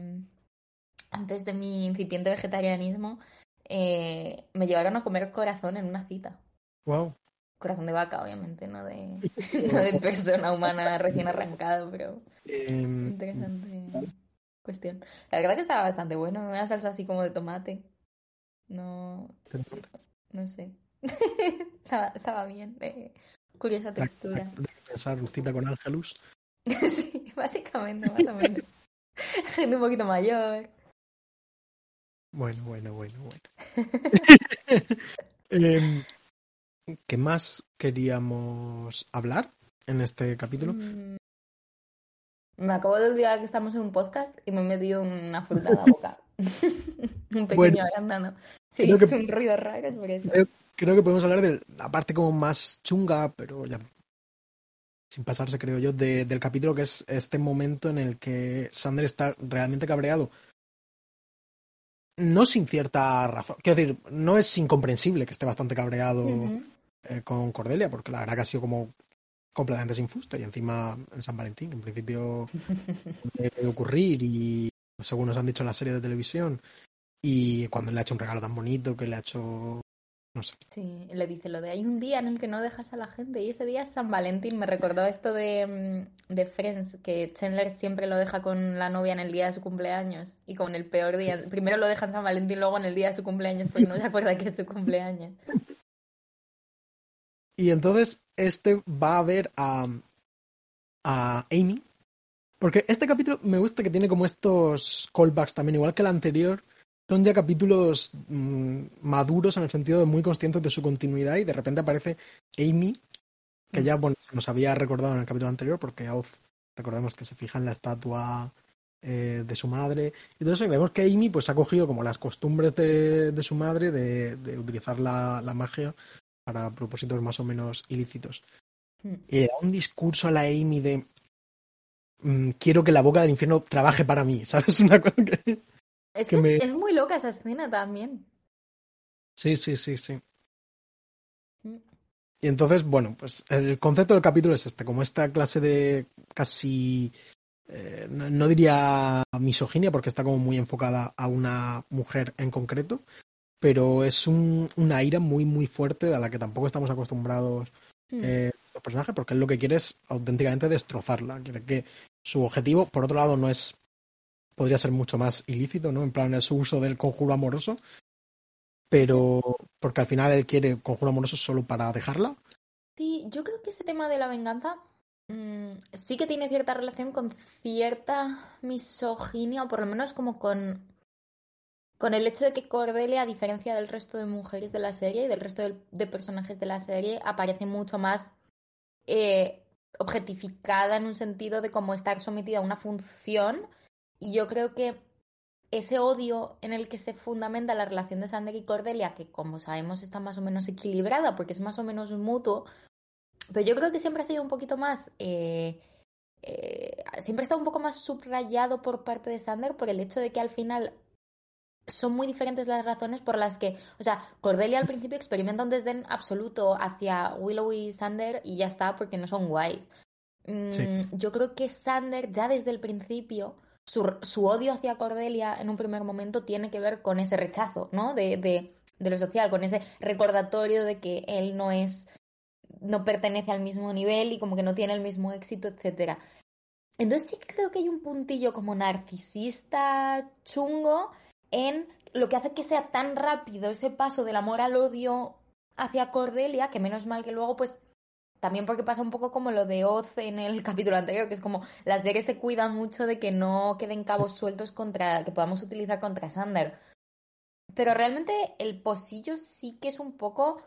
antes de mi incipiente vegetarianismo, eh, me llevaron a comer corazón en una cita. Wow. Corazón de vaca, obviamente, no de, [LAUGHS] no de persona humana recién arrancado, pero Em, interesante cuestión. La verdad que estaba bastante bueno, una salsa así como de tomate. No, no sé. [LAUGHS] estaba, estaba bien, eh, curiosa textura. de pensar cita con Ángelus. [LAUGHS] sí, básicamente, más o menos. [LAUGHS] Gente un poquito mayor. Bueno, bueno, bueno, bueno. [LAUGHS] Em, ¿Qué más queríamos hablar en este capítulo? Mm, Me acabo de olvidar que estamos en un podcast y me he metido una fruta en la boca. un pequeño Bueno. Sí, que- es un ruido raro, es por eso. Creo, creo que podemos hablar de la parte como más chunga, pero ya sin pasarse, creo yo, de- del capítulo, que es este momento en el que Sander está realmente cabreado. No sin cierta razón. Quiero decir, no es incomprensible que esté bastante cabreado eh, con Cordelia, porque la verdad que ha sido como completamente sin fuste y encima en San Valentín, que en principio [LAUGHS] debe ocurrir y según nos han dicho en la serie de televisión y cuando le ha hecho un regalo tan bonito que le ha hecho no sé Sí, le dice lo de hay un día en el que no dejas a la gente y ese día es San Valentín. Me recordó esto de, mm, de Friends, que Chandler siempre lo deja con la novia en el día de su cumpleaños y con el peor día. [LAUGHS] Primero lo deja en San Valentín, luego en el día de su cumpleaños porque no se acuerda que es su cumpleaños. y entonces este va a ver a a Amy porque este capítulo me gusta que tiene como estos callbacks también igual que el anterior son ya capítulos mm, maduros en el sentido de muy conscientes de su continuidad y de repente aparece Amy, que ya bueno, nos había recordado en el capítulo anterior porque Oz, recordemos que se fija en la estatua eh, de su madre. Y entonces vemos que Amy pues ha cogido como las costumbres de, de su madre de, de utilizar la, la, magia para propósitos más o menos ilícitos. Hmm. Y le da un discurso a la Amy de mm, quiero que la boca del infierno trabaje para mí, [LAUGHS] ¿sabes? Una cosa que... Es que que me- es, muy loca esa escena también. Sí, sí, sí, sí. Mm. Y entonces, bueno, pues el concepto del capítulo es este, como esta clase de casi, eh, no, no diría misoginia porque está como muy enfocada a una mujer en concreto, pero es un, una ira muy, muy fuerte a la que tampoco estamos acostumbrados Mm. eh, los personajes, porque él lo que quiere es auténticamente destrozarla. Quiere que su objetivo, por otro lado, no es, podría ser mucho más ilícito, ¿no? En plan, su uso del conjuro amoroso, pero porque al final él quiere conjuro amoroso solo para dejarla. Sí, yo creo que ese tema de la venganza mm, sí que tiene cierta relación con cierta misoginia, o por lo menos como con, con el hecho de que Cordelia, a diferencia del resto de mujeres de la serie y del resto de, personajes de la serie, aparece mucho más eh, objetificada en un sentido de como estar sometida a una función. Y yo creo que ese odio en el que se fundamenta la relación de Sander y Cordelia, que como sabemos está más o menos equilibrada porque es más o menos mutuo, pero yo creo que siempre ha sido un poquito más... eh, eh, siempre está un poco más subrayado por parte de Sander por el hecho de que al final son muy diferentes las razones por las que, o sea, Cordelia al principio experimenta un desdén absoluto hacia Willow y Sander y ya está porque no son guays. Mm, Sí. Yo creo que Sander ya desde el principio, su, odio hacia Cordelia en un primer momento tiene que ver con ese rechazo, ¿no? De, de, de lo social, con ese recordatorio de que él no es, no pertenece al mismo nivel y como que no tiene el mismo éxito, etcétera. Entonces sí creo que hay un puntillo como narcisista chungo en lo que hace que sea tan rápido ese paso del amor al odio hacia Cordelia, que menos mal que luego pues también porque pasa un poco como lo de Oz en el [LAUGHS] capítulo anterior, que es como las series se cuidan mucho de que no queden cabos sueltos contra que podamos utilizar contra Sander. Pero realmente el posillo sí que es un poco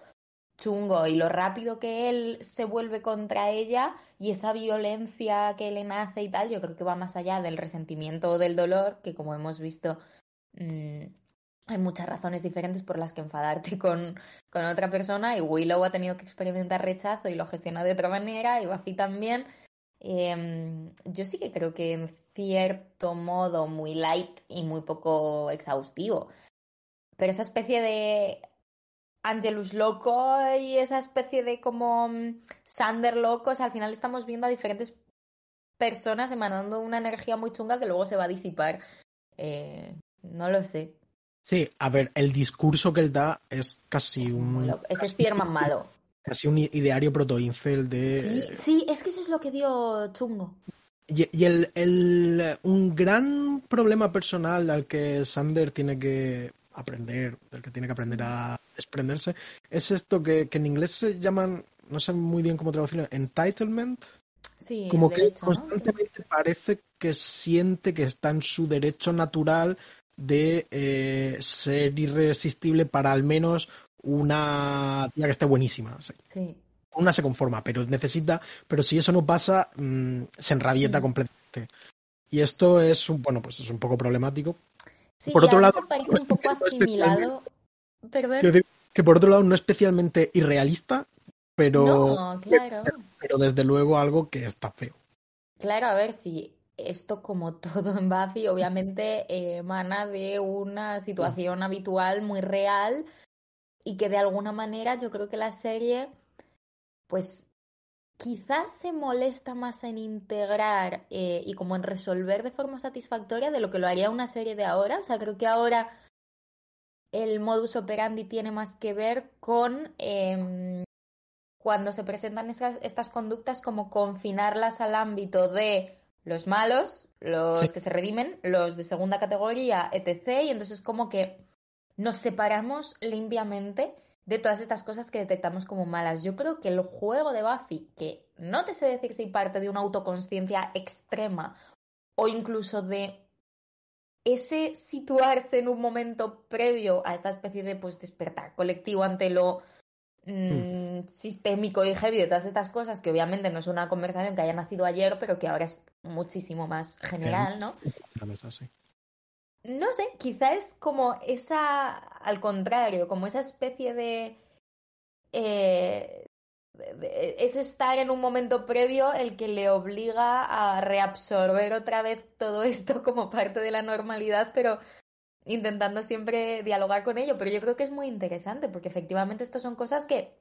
chungo y lo rápido que él se vuelve contra ella y esa violencia que le nace y tal, yo creo que va más allá del resentimiento o del dolor, que como hemos visto, mm, hay muchas razones diferentes por las que enfadarte [LAUGHS] con, con otra persona y Willow ha tenido que experimentar rechazo y lo gestiona de otra manera y Buffy también. Em, yo sí que creo que en cierto modo muy light y muy poco exhaustivo. Pero esa especie de Angelus loco y esa especie de como mm, Sander locos, al final estamos viendo a diferentes personas emanando una energía muy chunga que luego se va a disipar. Eh, no lo sé. Sí, a ver, el discurso que él da es casi un, Spearman malo. casi un ideario protoincel de... Sí, sí, es que eso es lo que dio chungo. Y, y el, el, un gran problema personal al que Sander tiene que aprender, del que tiene que aprender a desprenderse, es esto que, que en inglés se llaman, no sé muy bien cómo traducirlo, entitlement. Sí, Como que derecho, ¿no? constantemente parece que siente que está en su derecho natural de eh, ser irresistible para al menos una tía que esté buenísima. Sí. una se conforma, pero necesita, pero si eso no pasa, mm, se enrabieta Mm. completamente. Y esto es un, bueno, pues es un poco problemático. Sí, Por otro lado, parece [LAUGHS] un poco asimilado. Que por otro lado no especialmente irrealista, pero, No, claro. pero desde luego algo que está feo. Claro, a ver si esto, como [LAUGHS] todo en Buffy, obviamente eh, emana de una situación habitual muy real y que de alguna manera yo creo que la serie, pues quizás se molesta más en integrar eh, y como en resolver de forma satisfactoria de lo que lo haría una serie de ahora. O sea, creo que ahora el modus operandi tiene más que ver con em, cuando se presentan estas, estas conductas como confinarlas al ámbito de los malos, los Sí. que se redimen, los de segunda categoría, etc. Y entonces como que nos separamos limpiamente de todas estas cosas que detectamos como malas. Yo creo que el juego de Buffy, que no te sé decir si parte de una autoconsciencia extrema o incluso de ese situarse en un momento previo a esta especie de pues despertar colectivo ante lo mm, sistémico y heavy de todas estas cosas, que obviamente no es una conversación que haya nacido ayer, pero que ahora es muchísimo más general, ¿no? No sé, quizá es como esa, al contrario, como esa especie de eh, es estar en un momento previo el que le obliga a reabsorber otra vez todo esto como parte de la normalidad, pero intentando siempre dialogar con ello. Pero yo creo que es muy interesante porque efectivamente esto son cosas que,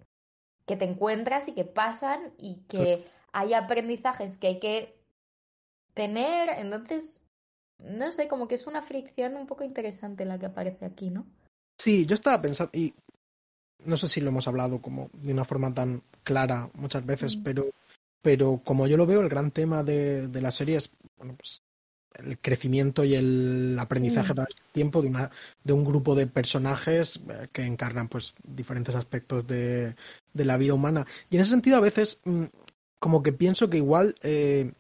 que te encuentras y que pasan y que hay aprendizajes que hay que tener. Entonces, no sé, como que es una fricción un poco interesante la que aparece aquí, ¿no? Sí, yo estaba pensando, y no sé si lo hemos hablado como de una forma tan clara muchas veces, mm. pero, pero como yo lo veo, el gran tema de, de la serie es bueno, pues, el crecimiento y el aprendizaje a través del tiempo de, una, de un grupo de personajes eh, que encarnan pues diferentes aspectos de, de, la vida humana. Y en ese sentido, a veces, mm, como que pienso que igual eh,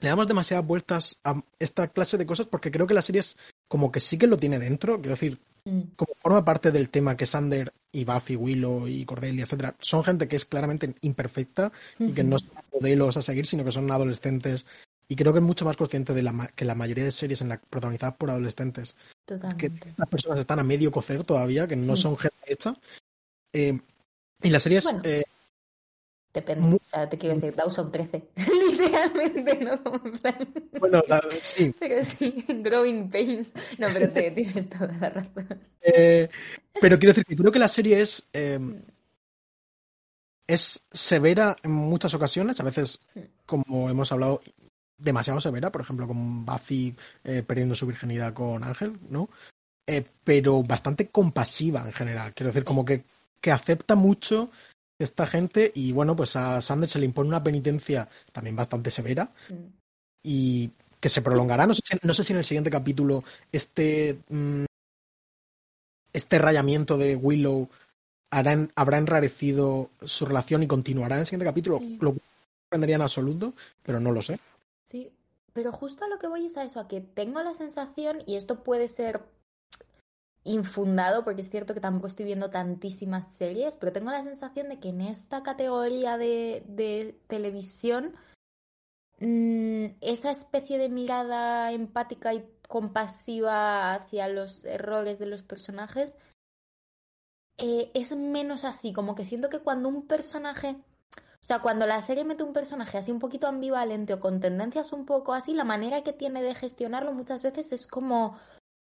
le damos demasiadas vueltas a esta clase de cosas porque creo que la serie es como que sí que lo tiene dentro. Quiero decir, Mm. como forma parte del tema que Sander y Buffy, Willow y Cordelia, etcétera, son gente que es claramente imperfecta y que no son modelos a seguir, sino que son adolescentes. Y creo que es mucho más consciente de la que la mayoría de series en la protagonizadas por adolescentes. Que las personas están a medio cocer todavía, que no mm. son gente hecha. Eh, y la serie es eh, Depende. O sea, te quiero decir, Dawson 13. [LAUGHS] Literalmente, ¿no? Bueno, sí. [LAUGHS] Pero sí, Growing Pains. No, pero te tienes toda la razón. Eh, pero quiero decir que creo que la serie es. Eh, es severa en muchas ocasiones, a veces, como hemos hablado, demasiado severa, por ejemplo, con Buffy eh, perdiendo su virginidad con Ángel, ¿no? pero bastante compasiva en general. Quiero decir, como que, que acepta mucho esta gente y bueno, pues a Sanders se le impone una penitencia también bastante severa y que se prolongará. No sé, si, no sé si en el siguiente capítulo este, mm, este rayamiento de Willow habrá enrarecido su relación y continuará en el siguiente capítulo, lo que sorprendería en absoluto, pero no lo sé. Sí, pero justo a lo que voy es a eso, a que tengo la sensación, y esto puede ser infundado, porque es cierto que tampoco estoy viendo tantísimas series, pero tengo la sensación de que en esta categoría de, de televisión, mmm, esa especie de mirada empática y compasiva hacia los errores de los personajes eh, es menos así, como que siento que cuando un personaje, sea, cuando la serie mete un personaje así un poquito ambivalente o con tendencias un poco así, la manera que tiene de gestionarlo muchas veces es como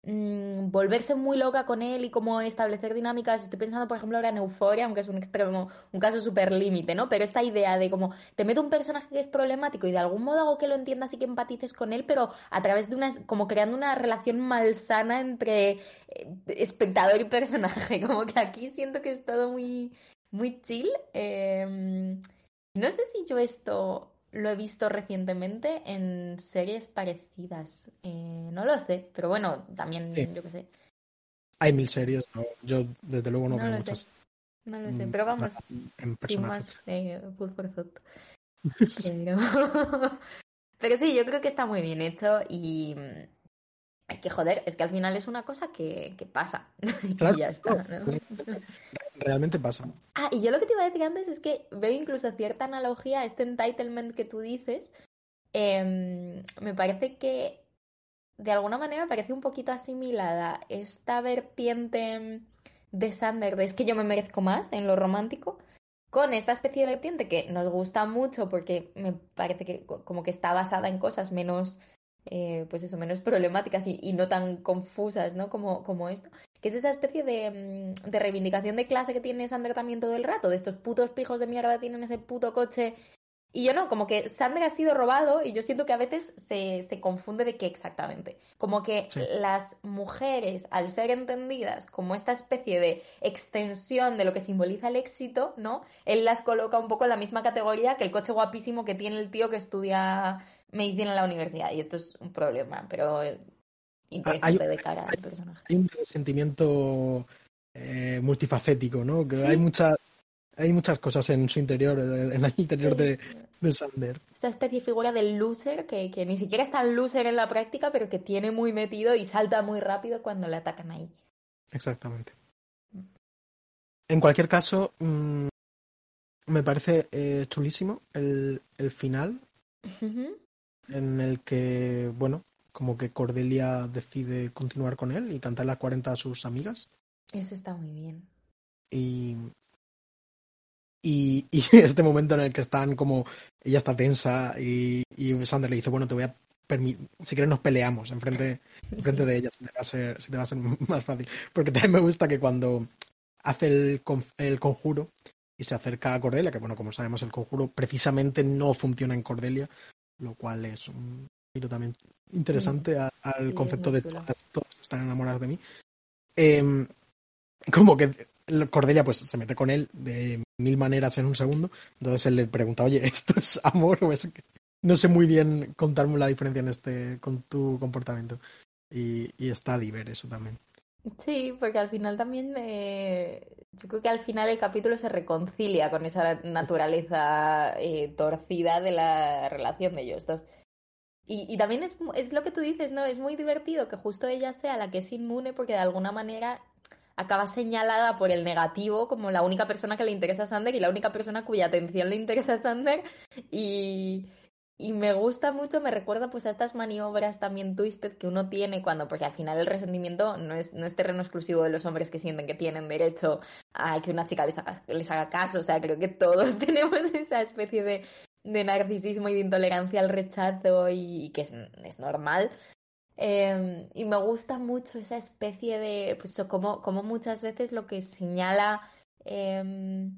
Mm, volverse muy loca con él y cómo establecer dinámicas. Estoy pensando, por ejemplo, ahora en Euforia, aunque es un extremo, un caso súper límite, ¿no? Pero esta idea de como te meto un personaje que es problemático y de algún modo hago que lo entiendas y que empatices con él, pero a través de una, como creando una relación malsana entre eh, espectador y personaje. [LAUGHS] Como que aquí siento que es todo muy, muy chill. Em, no sé si yo esto lo he visto recientemente en series parecidas. Eh, no lo sé, pero bueno, también yo qué sé. Hay mil series, yo desde luego no, veo muchas. No lo sé, mm, pero vamos, sin más eh, thought. [LAUGHS] pero... [LAUGHS] pero sí, yo creo que está muy bien hecho y hay que joder, es que al final es una cosa que, que pasa. [LAUGHS] y ya está. ¿no? Realmente pasa. Ah, y yo lo que te iba a decir antes es que veo incluso cierta analogía a este entitlement que tú dices. Em, me parece que de alguna manera parece un poquito asimilada esta vertiente de Sander de es que yo me merezco más en lo romántico con esta especie de vertiente que nos gusta mucho porque me parece que como que está basada en cosas menos eh, pues eso, menos problemáticas y, y, no tan confusas, ¿no? Como, como esto. Que es esa especie de, mm, de, reivindicación de clase que tiene Sander también todo el rato, de estos putos pijos de mierda que tienen ese puto coche. Y yo no, como que Sander ha sido robado y yo siento que a veces se, se confunde de qué exactamente. Como que las mujeres, al ser entendidas como esta especie de extensión de lo que simboliza el éxito, ¿no? Él las coloca un poco en la misma categoría que el coche guapísimo que tiene el tío que estudia medicina en la universidad y esto es un problema, pero interesante de cara al personaje. Hay un sentimiento eh, multifacético, ¿no? Que hay muchas hay muchas cosas en su interior, en el interior de, de Sander. Esa especie de figura del loser que, que ni siquiera es tan loser en la práctica, pero que tiene muy metido y salta muy rápido cuando le atacan ahí. Exactamente. En cualquier caso, mmm, me parece eh, chulísimo el, el final, en el que, bueno, como que Cordelia decide continuar con él y cantar las 40 a sus amigas. Eso está muy bien. Y, y, y [LAUGHS] este momento en el que están como, ella está tensa y, y Sander le dice, bueno, te voy a permitir, si quieres nos peleamos enfrente, enfrente de ella, si te, va a ser, si te va a ser [LAUGHS] más fácil. Porque también me gusta que cuando hace el, el conjuro y se acerca a Cordelia, que bueno, como sabemos el conjuro precisamente no funciona en Cordelia, lo cual es un también interesante a- al concepto de todas, todas están enamoradas de mí. Em, como que Cordelia pues se mete con él de mil maneras en un segundo, entonces él le pregunta, oye, [LAUGHS] ¿esto es amor o es que-?" No sé muy bien contarme la diferencia en este con tu comportamiento. Y, y está diver eso también. Sí, porque al final también, eh, yo creo que al final el capítulo se reconcilia con esa naturaleza eh, torcida de la relación de ellos dos. Y, y también es, es lo que tú dices, ¿no? Es muy divertido que justo ella sea la que es inmune porque de alguna manera acaba señalada por el negativo como la única persona que le interesa a Sander y la única persona cuya atención le interesa a Sander. Y, y me gusta mucho, me recuerda pues a estas maniobras también twisted que uno tiene cuando, porque al final el resentimiento no es, no es terreno exclusivo de los hombres que sienten que tienen derecho a que una chica les haga, les haga caso. O sea, creo que todos [LAUGHS] tenemos esa especie de, de narcisismo y de intolerancia al rechazo y, y que es, es normal. Eh, y me gusta mucho esa especie de, pues como, como muchas veces lo que señala eh,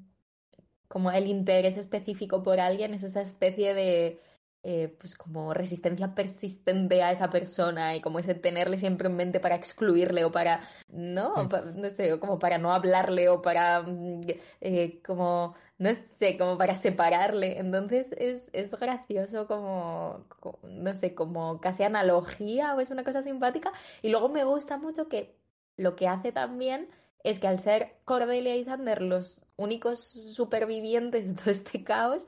como el interés específico por alguien es esa especie de, eh, pues como resistencia persistente a esa persona y como ese tenerle siempre en mente para excluirle o para, ¿no? Sí. Pa- no sé, o como para no hablarle o para, mm, eh, como, no sé, como para separarle. Entonces es, es gracioso como, co- no sé, como casi analogía o es una cosa simpática. Y luego me gusta mucho que lo que hace también es que al ser Cordelia y Sander los únicos supervivientes de todo este caos,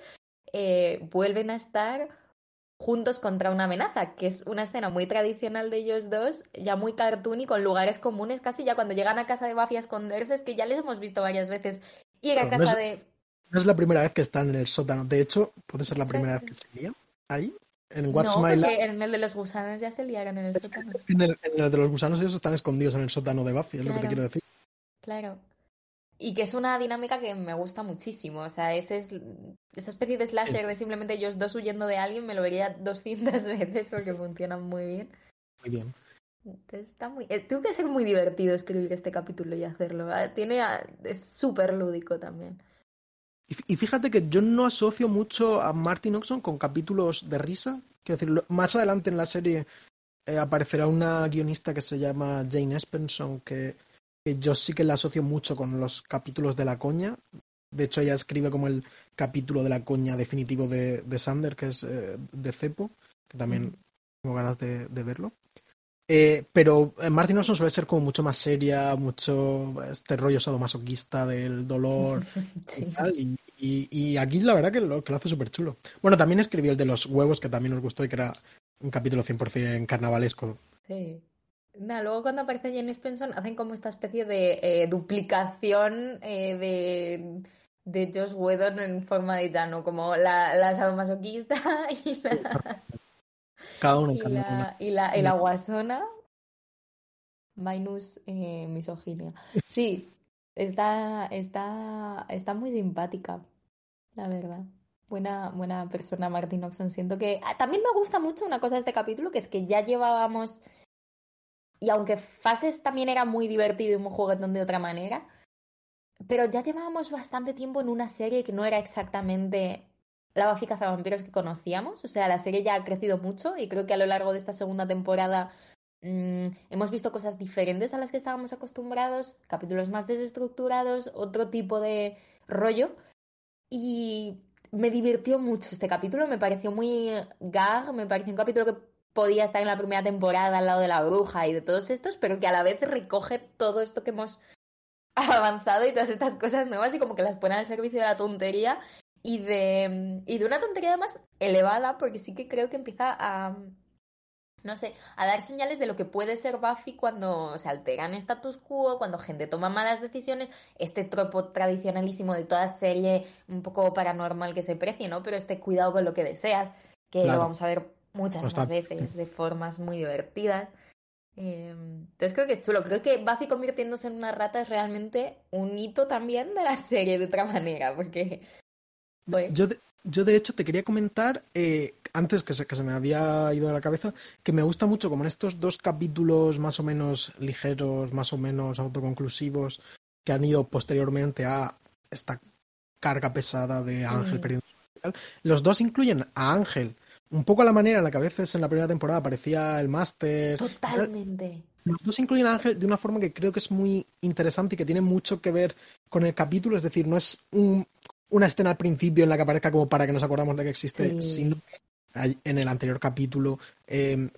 eh, vuelven a estar juntos contra una amenaza, que es una escena muy tradicional de ellos dos, ya muy cartoon y con lugares comunes, casi ya cuando llegan a casa de Buffy a esconderse, es que ya les hemos visto varias veces ir a no casa es- de... No es la primera vez que están en el sótano. De hecho, puede ser la primera vez que se lían ahí. En What's no, My Life. en el de los gusanos ya se liaron en el Es sótano. en el, en el de los gusanos ellos están escondidos en el sótano de Buffy, es lo que te quiero decir. Claro. Y que es una dinámica que me gusta muchísimo. O sea, ese es, esa especie de slasher de simplemente ellos dos huyendo de alguien, me lo vería 200 [LAUGHS] veces porque funciona muy bien. Muy bien. Entonces está muy... eh, Tuvo que ser muy divertido escribir este capítulo y hacerlo. Ah, Tiene... ah, Es súper lúdico también. Y, fí- y fíjate que yo no asocio mucho a Martin Oxon con capítulos de risa. Quiero decir, más adelante en la serie eh, aparecerá una guionista que se llama Jane Espenson, que, que yo sí que la asocio mucho con los capítulos de la coña. De hecho, ella escribe como el capítulo de la coña definitivo de, de Sander, que es eh, de Cepo, que también tengo ganas de, de verlo. Eh, pero eh, Martin Orson suele ser como mucho más seria, mucho este rollo sadomasoquista del dolor [LAUGHS] y tal. Y, y- y aquí la verdad que lo, que lo hace súper chulo. Bueno, también escribió el de los huevos, que también nos gustó y que era un capítulo 100% carnavalesco. Sí. Luego cuando aparece Jenny Spenson hacen como esta especie de eh, duplicación eh, de, de Josh Whedon en forma de Tano, como la, la sadomasoquista [LAUGHS] y la, Cada uno en y la, y la, y la guasona minus eh, misoginia. Sí, está, está, está muy simpática, la verdad. Buena, buena persona Martin Oxon. Siento que ah, también me gusta mucho una cosa de este capítulo, que es que ya llevábamos, y aunque Fases también era muy divertido y muy juguetón de otra manera, pero ya llevábamos bastante tiempo en una serie que no era exactamente la Buffy Cazavampiros que conocíamos. O sea, la serie ya ha crecido mucho y creo que a lo largo de esta segunda temporada mm, hemos visto cosas diferentes a las que estábamos acostumbrados, capítulos más desestructurados, otro tipo de rollo. Y me divirtió mucho este capítulo, me pareció muy gag, me pareció un capítulo que podía estar en la primera temporada al lado de la bruja y de todos estos, pero que a la vez recoge todo esto que hemos [LAUGHS] avanzado y todas estas cosas nuevas y como que las pone al servicio de la tontería y de, y de una tontería además elevada, porque sí que creo que empieza a, no sé, a dar señales de lo que puede ser Buffy cuando se alteran status quo, cuando gente toma malas decisiones, este tropo tradicionalísimo de toda serie un poco paranormal que se precie, ¿no? Pero este cuidado con lo que deseas, que lo vamos a ver muchas más veces de formas muy divertidas. Eh, entonces creo que es chulo. Creo que Buffy convirtiéndose en una rata es realmente un hito también de la serie de otra manera, porque... Yo, de, yo de hecho te quería comentar, eh, antes que se, que se me había ido de la cabeza, que me gusta mucho como en estos dos capítulos más o menos ligeros, más o menos autoconclusivos, que han ido posteriormente a esta carga pesada de Ángel mm. perdiendo los dos incluyen a Ángel un poco a la manera en la que a veces en la primera temporada aparecía el máster. Totalmente. Los dos incluyen a Ángel de una forma que creo que es muy interesante y que tiene mucho que ver con el capítulo, es decir, no es una escena al principio en la que aparezca como para que nos acordamos de que existe, sino que en el anterior capítulo em,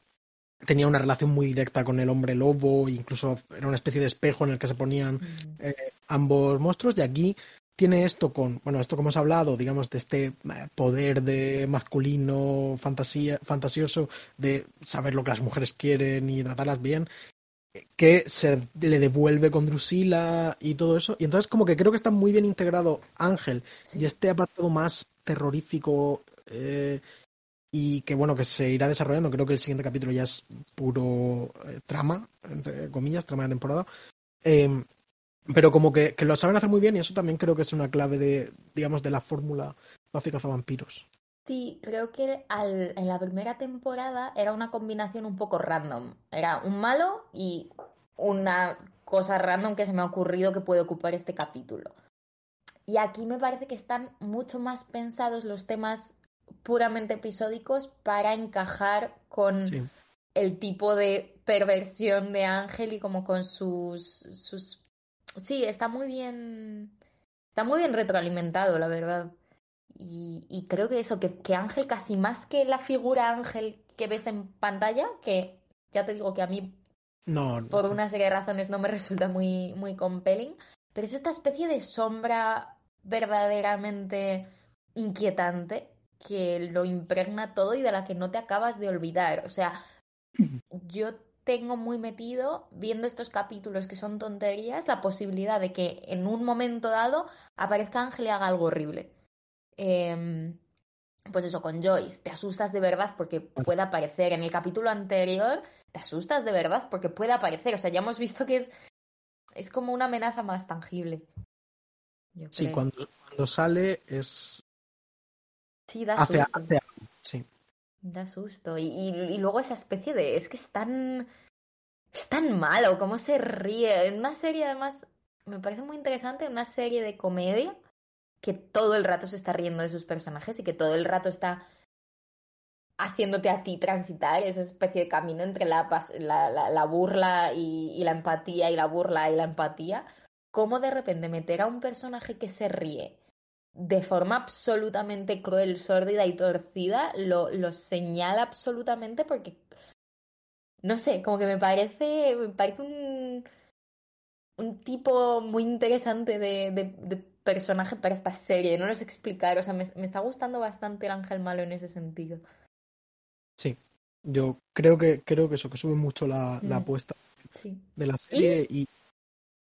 tenía una relación muy directa con el hombre lobo, incluso era una especie de espejo en el que se ponían mm. eh, ambos monstruos, y aquí tiene esto con, bueno, esto como hemos hablado, digamos, de este eh, poder de masculino fantasía, fantasioso, de saber lo que las mujeres quieren y tratarlas bien, que se le devuelve con Drusila y todo eso. Y entonces como que creo que está muy bien integrado Ángel y este apartado más terrorífico eh, y que bueno, que se irá desarrollando. Creo que el siguiente capítulo ya es puro eh, trama, entre comillas, trama de temporada. Em, pero como que, lo saben hacer muy bien y eso también creo que es una clave de, digamos, de la fórmula Buffy vampiros. Sí, creo que al, en la primera temporada era una combinación un poco random. Era un malo y una cosa random que se me ha ocurrido que puede ocupar este capítulo. Y aquí me parece que están mucho más pensados los temas puramente episódicos para encajar con el tipo de perversión de Ángel y como con sus, sus Sí, está muy bien. Está muy bien retroalimentado, la verdad. Y, y creo que eso, que, que, Ángel, casi más que la figura Ángel que ves en pantalla, que ya te digo que a mí, no, por una serie de razones, no me [LAUGHS] resulta muy, muy compelling, pero es esta especie de sombra verdaderamente inquietante que lo impregna todo y de la que no te acabas de olvidar. O sea, [LAUGHS] yo tengo muy metido, viendo estos capítulos que son tonterías, la posibilidad de que en un momento dado aparezca Ángel y haga algo horrible. Em, pues eso, con Joyce, te asustas de verdad porque puede aparecer. En el capítulo anterior, te asustas de verdad porque puede aparecer. O sea, ya hemos visto que es, es como una amenaza más tangible. sí, cuando, cuando, sale es. Sí, da susto. sí. Da susto. Y, y, luego esa especie de. Es que es tan. Es tan malo, cómo se ríe. En una serie, además, me parece muy interesante, una serie de comedia, que todo el rato se está riendo de sus personajes y que todo el rato está haciéndote a ti transitar esa especie de camino entre la, la, la, burla y, la empatía y la burla y la empatía. Cómo de repente meter a un personaje que se ríe de forma absolutamente cruel, sórdida y torcida, lo, lo señala absolutamente porque, no sé, como que me parece, me parece un, un tipo muy interesante de, personaje para esta serie, no lo sé explicar, o sea, me, me, está gustando bastante el ángel malo en ese sentido. Sí, yo creo que, creo que eso, que sube mucho la, la mm. apuesta de la serie y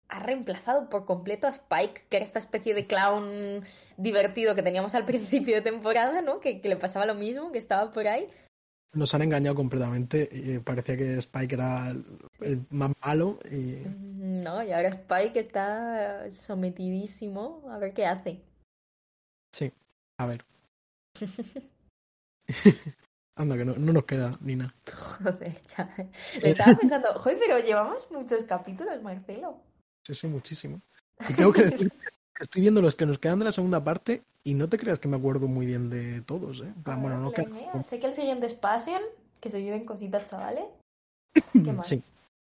ha reemplazado por completo a Spike, que era esta especie de clown divertido que teníamos al [LAUGHS] principio de temporada, ¿no? Que, le pasaba lo mismo, que estaba por ahí. Nos han engañado completamente. Y parecía que Spike era el más malo. Y... Mm, no, y ahora Spike está sometidísimo. A ver qué hace. Sí, a ver. [LAUGHS] [LAUGHS] Anda, que no, no, nos queda ni nada. Joder, ya. Le [LAUGHS] estaba pensando, joder, pero llevamos muchos capítulos, Marcelo. Sí, sí, muchísimo. Y tengo que decir que estoy viendo los que nos quedan de la segunda parte y no te creas que me acuerdo muy bien de todos, ¿eh? bueno, no Sé que el siguiente es Passion, que se viven cositas, chavales. [CLEARS THROAT] ¿Qué más? Sí.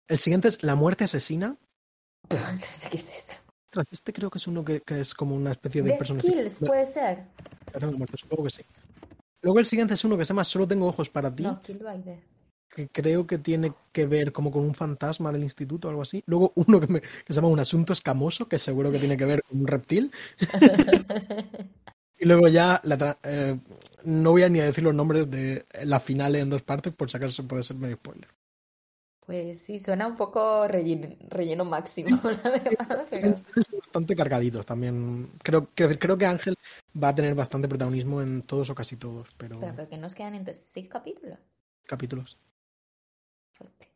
El siguiente es La muerte asesina. [LAUGHS] no sé qué es eso. Este creo que es uno que, que es como una especie de personaje. Kills, puede ser. supongo que sí. Luego el siguiente es uno que se llama Solo tengo ojos para ti. No, Kill by que creo que tiene que ver como con un fantasma del instituto o algo así. Luego uno que, se llama Un asunto escamoso, que seguro que tiene que ver con un reptil. [LAUGHS] Y luego ya la tra- eh, no voy a ni a decir los nombres de la final en dos partes, por si acaso puede ser medio spoiler. Pues sí, suena un poco relleno, relleno máximo, [LAUGHS] la verdad, pero... Bastante cargaditos también. Creo, creo, creo que Ángel va a tener bastante protagonismo en todos o casi todos, pero Pero, pero que nos quedan entonces seis capítulos. capítulos. Fuerte.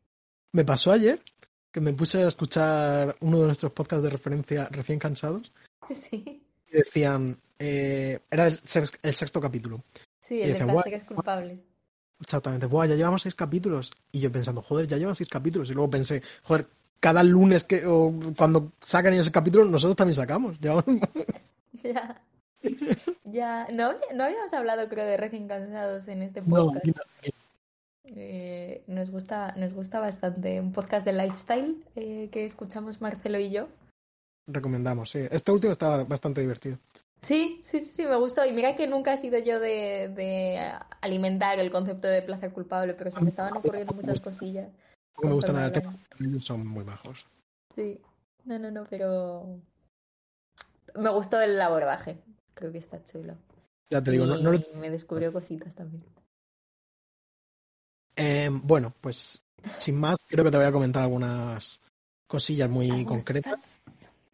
Me pasó ayer que me puse a escuchar uno de nuestros podcasts de referencia recién cansados [LAUGHS] Sí, y decían, eh, era el, sex- el sexto capítulo. sí, Y el de dicen, "Guau, placeres culpables. Exactamente, Buah, ya llevamos seis capítulos. Y yo pensando, joder, ya llevan seis capítulos. Y luego pensé, joder, cada lunes que o cuando sacan el capítulo, nosotros también sacamos. Llevamos- [LAUGHS] Ya. Ya, no, no habíamos hablado, creo, de recién cansados en este No, podcast. Eh, nos gusta, nos gusta bastante. Un podcast de lifestyle eh, que escuchamos Marcelo y yo. recomendamos, sí. Este último estaba bastante divertido. Sí, sí, sí, sí, me gustó. Y mira que nunca he sido yo de, de alimentar el concepto de placer culpable, pero se me estaban ocurriendo muchas cosillas. No me gustan nada el conforme tema, ellos son muy majos. Sí, no, no, no, pero me gustó el abordaje. Creo que está chulo. Ya te digo, no, no lo- Y me descubrió cositas también. Eh, bueno, pues sin más, creo que te voy a comentar algunas cosillas muy concretas.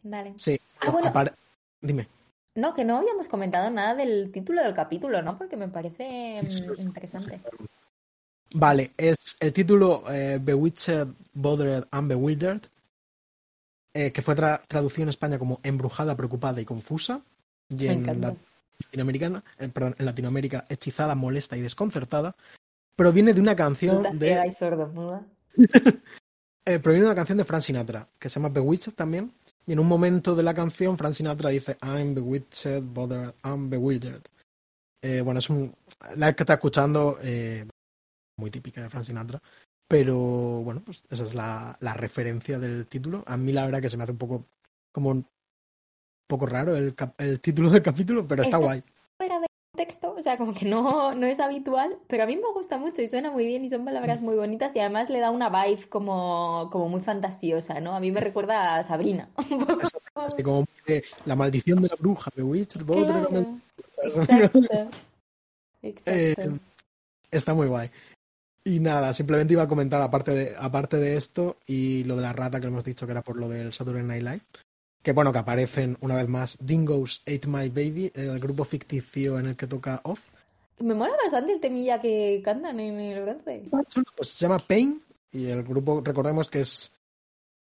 Dale. Sí, Ah, bueno. dime. No, que no habíamos comentado nada del título del capítulo, ¿no? Porque me parece mm, interesante. Vale, es el título eh, Bewitched, Bothered and Bewildered, eh, que fue tra- traducido en España como Embrujada, Preocupada y Confusa, y Me en Latinoamericana, eh, perdón, en Latinoamérica Hechizada, Molesta y Desconcertada, proviene de una canción de sordomuda. [LAUGHS] eh, proviene de una canción de Frank Sinatra, que se llama Bewitched también, y en un momento de la canción Frank Sinatra dice I'm bewitched, bothered, I'm bewildered. Eh, bueno, es un... La que está escuchando, eh, muy típica de Frank Sinatra, pero bueno, pues esa es la, la referencia del título. A mí la verdad que se me hace un poco como un poco raro el, cap- el título del capítulo, pero está Está- guay. Fuera de texto, o sea, como que no, no es habitual, pero a mí me gusta mucho y suena muy bien y son palabras muy bonitas y además le da una vibe como, como muy fantasiosa, ¿no? A mí me recuerda a Sabrina. [LAUGHS] Un poco como- Así como de la maldición de la bruja, bothered, and Claro. Exacto. Exacto. Eh, está muy guay. Y nada, simplemente iba a comentar aparte de, aparte de esto y lo de la rata que hemos dicho que era por lo del Saturday Night Live. Que bueno, que aparecen una vez más Dingoes Ate My Baby, el grupo ficticio en el que toca Oz. Me mola bastante el temilla que cantan en el bronce. Pues se llama Pain y el grupo, recordemos que es,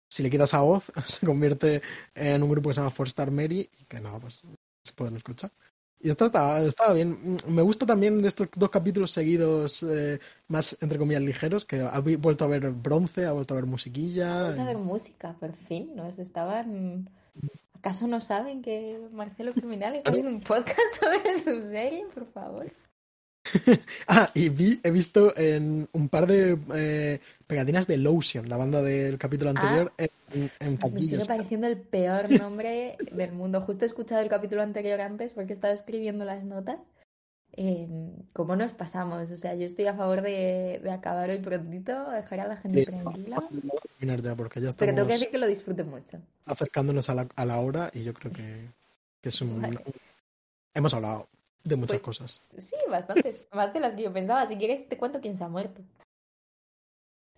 si le quitas a Oz, [LAUGHS] se convierte en un grupo que se llama Four Star Mary y que nada, pues se pueden escuchar. Y esta estaba, estaba bien. Me gusta también de estos dos capítulos seguidos eh, más, entre comillas, ligeros, que ha vuelto a ver bronce, ha vuelto a ver musiquilla. Vamos a ver y- música, por fin. Nos estaban. ¿Acaso no saben que Marcelo Criminal está haciendo un podcast [LAUGHS] sobre su serie? Por favor. [LAUGHS] Ah, y vi, he visto en un par de eh, pegatinas de Lotion, la banda del capítulo anterior, en, en Ah. Me sigue pareciendo el peor nombre del mundo. Justo he escuchado el capítulo anterior antes porque he estado escribiendo las notas. Eh, ¿Cómo nos pasamos? O sea, yo estoy a favor de, de acabar hoy prontito, dejar a la gente Sí, tranquila. Vamos a ya, porque ya Pero tengo que decir que lo disfrute mucho. acercándonos a la, a la hora y yo creo que, que es un... Vale. Hemos hablado de muchas Pues- cosas. Sí, bastantes. [LAUGHS] Más de las que yo pensaba. Si quieres, te cuento quién se ha muerto.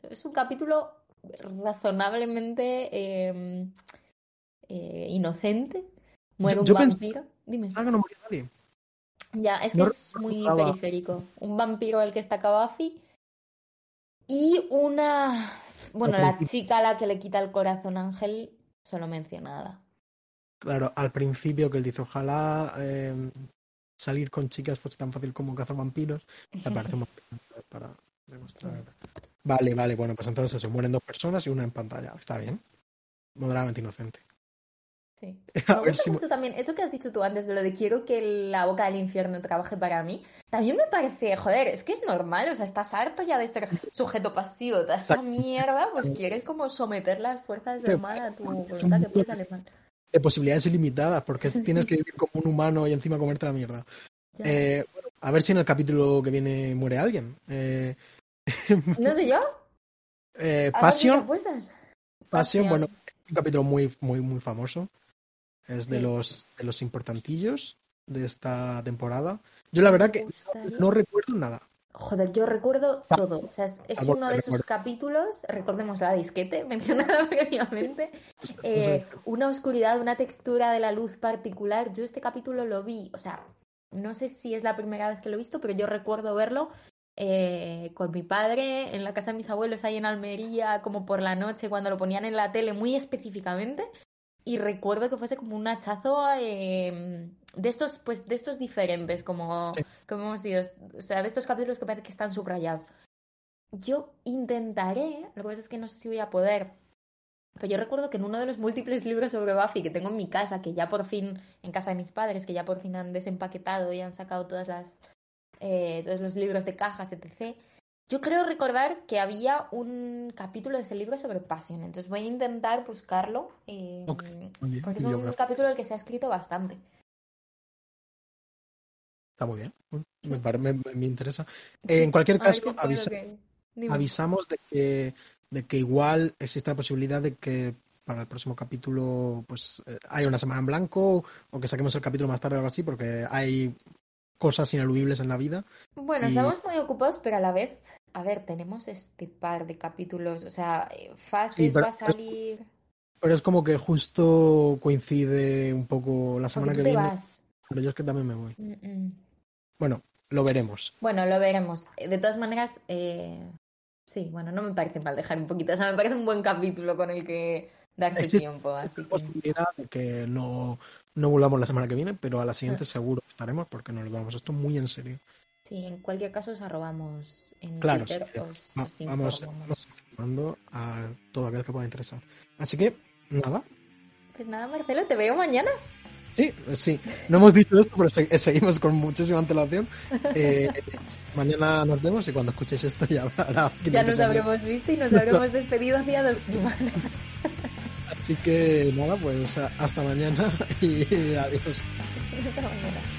Es un capítulo razonablemente eh, eh, inocente. Muere Yo- un yo vampiro. Dime. Ah, no murió nadie. Ya, es que No es muy periférico. Un vampiro al que está Buffy y una... Bueno, la chica a la que le quita el corazón Ángel, solo mencionada. Claro, al principio que él dice, ojalá eh, salir con chicas fuese tan fácil como cazar vampiros, me parece un para demostrar. [LAUGHS] Vale, vale, bueno, pues entonces eso, mueren dos personas y una en pantalla. Está bien. Moderadamente inocente. Sí. [LAUGHS] A ver si... también eso que has dicho tú antes de lo de quiero que la boca del infierno trabaje para mí. También me parece, joder, es que es normal, o sea, estás harto ya de ser sujeto pasivo, toda Exacto. mierda, pues quieres como someter las fuerzas del mal a tu voluntad que puede salir mal. de posibilidades ilimitadas, porque [LAUGHS] tienes que vivir como un humano y encima comerte la mierda. Eh, bueno, a ver si en el capítulo que viene muere alguien. Eh, [LAUGHS] No sé yo. eh, ¿a qué Passion, apuestas? Passion, bueno, un capítulo muy, muy, muy famoso. Es de los de los importantillos. de esta temporada. Yo la verdad que no recuerdo nada. Joder, yo recuerdo todo. O sea, es, uno de esos capítulos, recordemos la disquete [LAUGHS] mencionada previamente, eh, una oscuridad, una textura de la luz particular. Yo este capítulo lo vi, o sea, no sé si es la primera vez que lo he visto, pero yo recuerdo verlo eh, con mi padre en la casa de mis abuelos ahí en Almería, como por la noche, cuando lo ponían en la tele muy específicamente. Y recuerdo que fuese como un hachazo em, de estos, pues, de estos diferentes, como, como hemos dicho, o sea, de estos capítulos que parece que están subrayados. Yo intentaré, lo que pasa es que no sé si voy a poder, pero yo recuerdo que en uno de los múltiples libros sobre Buffy que tengo en mi casa, que ya por fin, en casa de mis padres, que ya por fin han desempaquetado y han sacado todas las, eh, todos los libros de cajas, etc., yo creo recordar que había un capítulo de ese libro sobre Passion, entonces voy a intentar buscarlo, eh, porque es un capítulo del que se ha escrito bastante. Está muy bien, me, me, interesa. en cualquier caso, avisamos de que, de que igual existe la posibilidad de que para el próximo capítulo pues eh, haya una semana en blanco o que saquemos el capítulo más tarde o algo así, porque hay cosas ineludibles en la vida. Bueno, estamos muy ocupados, pero a la vez a ver, tenemos este par de capítulos, o sea, eh, fases va a salir. Pero es como que justo coincide un poco la semana que viene. Pero yo es que también me voy. Bueno, lo veremos. Bueno, lo veremos. De todas maneras, eh... sí, bueno, no me parece mal dejar un poquito. O sea, me parece un buen capítulo con el que darse tiempo. Así que... posibilidad de que no, no volvamos la semana que viene, pero a la siguiente seguro estaremos porque nos lo vamos esto muy en serio. Sí, en cualquier caso os arrobamos en claro, Twitter. vamos, informando a todo aquel que pueda interesar. Así que, nada. Pues nada, Marcelo, te veo mañana. Sí, sí. No hemos dicho esto, pero seguimos con muchísima antelación. Eh, [LAUGHS] mañana nos vemos y cuando escuchéis esto ya habrá. Ya nos habremos visto y nos habremos [LAUGHS] despedido hacía dos semanas. Así que nada, pues hasta mañana y [LAUGHS] adiós. Hasta mañana.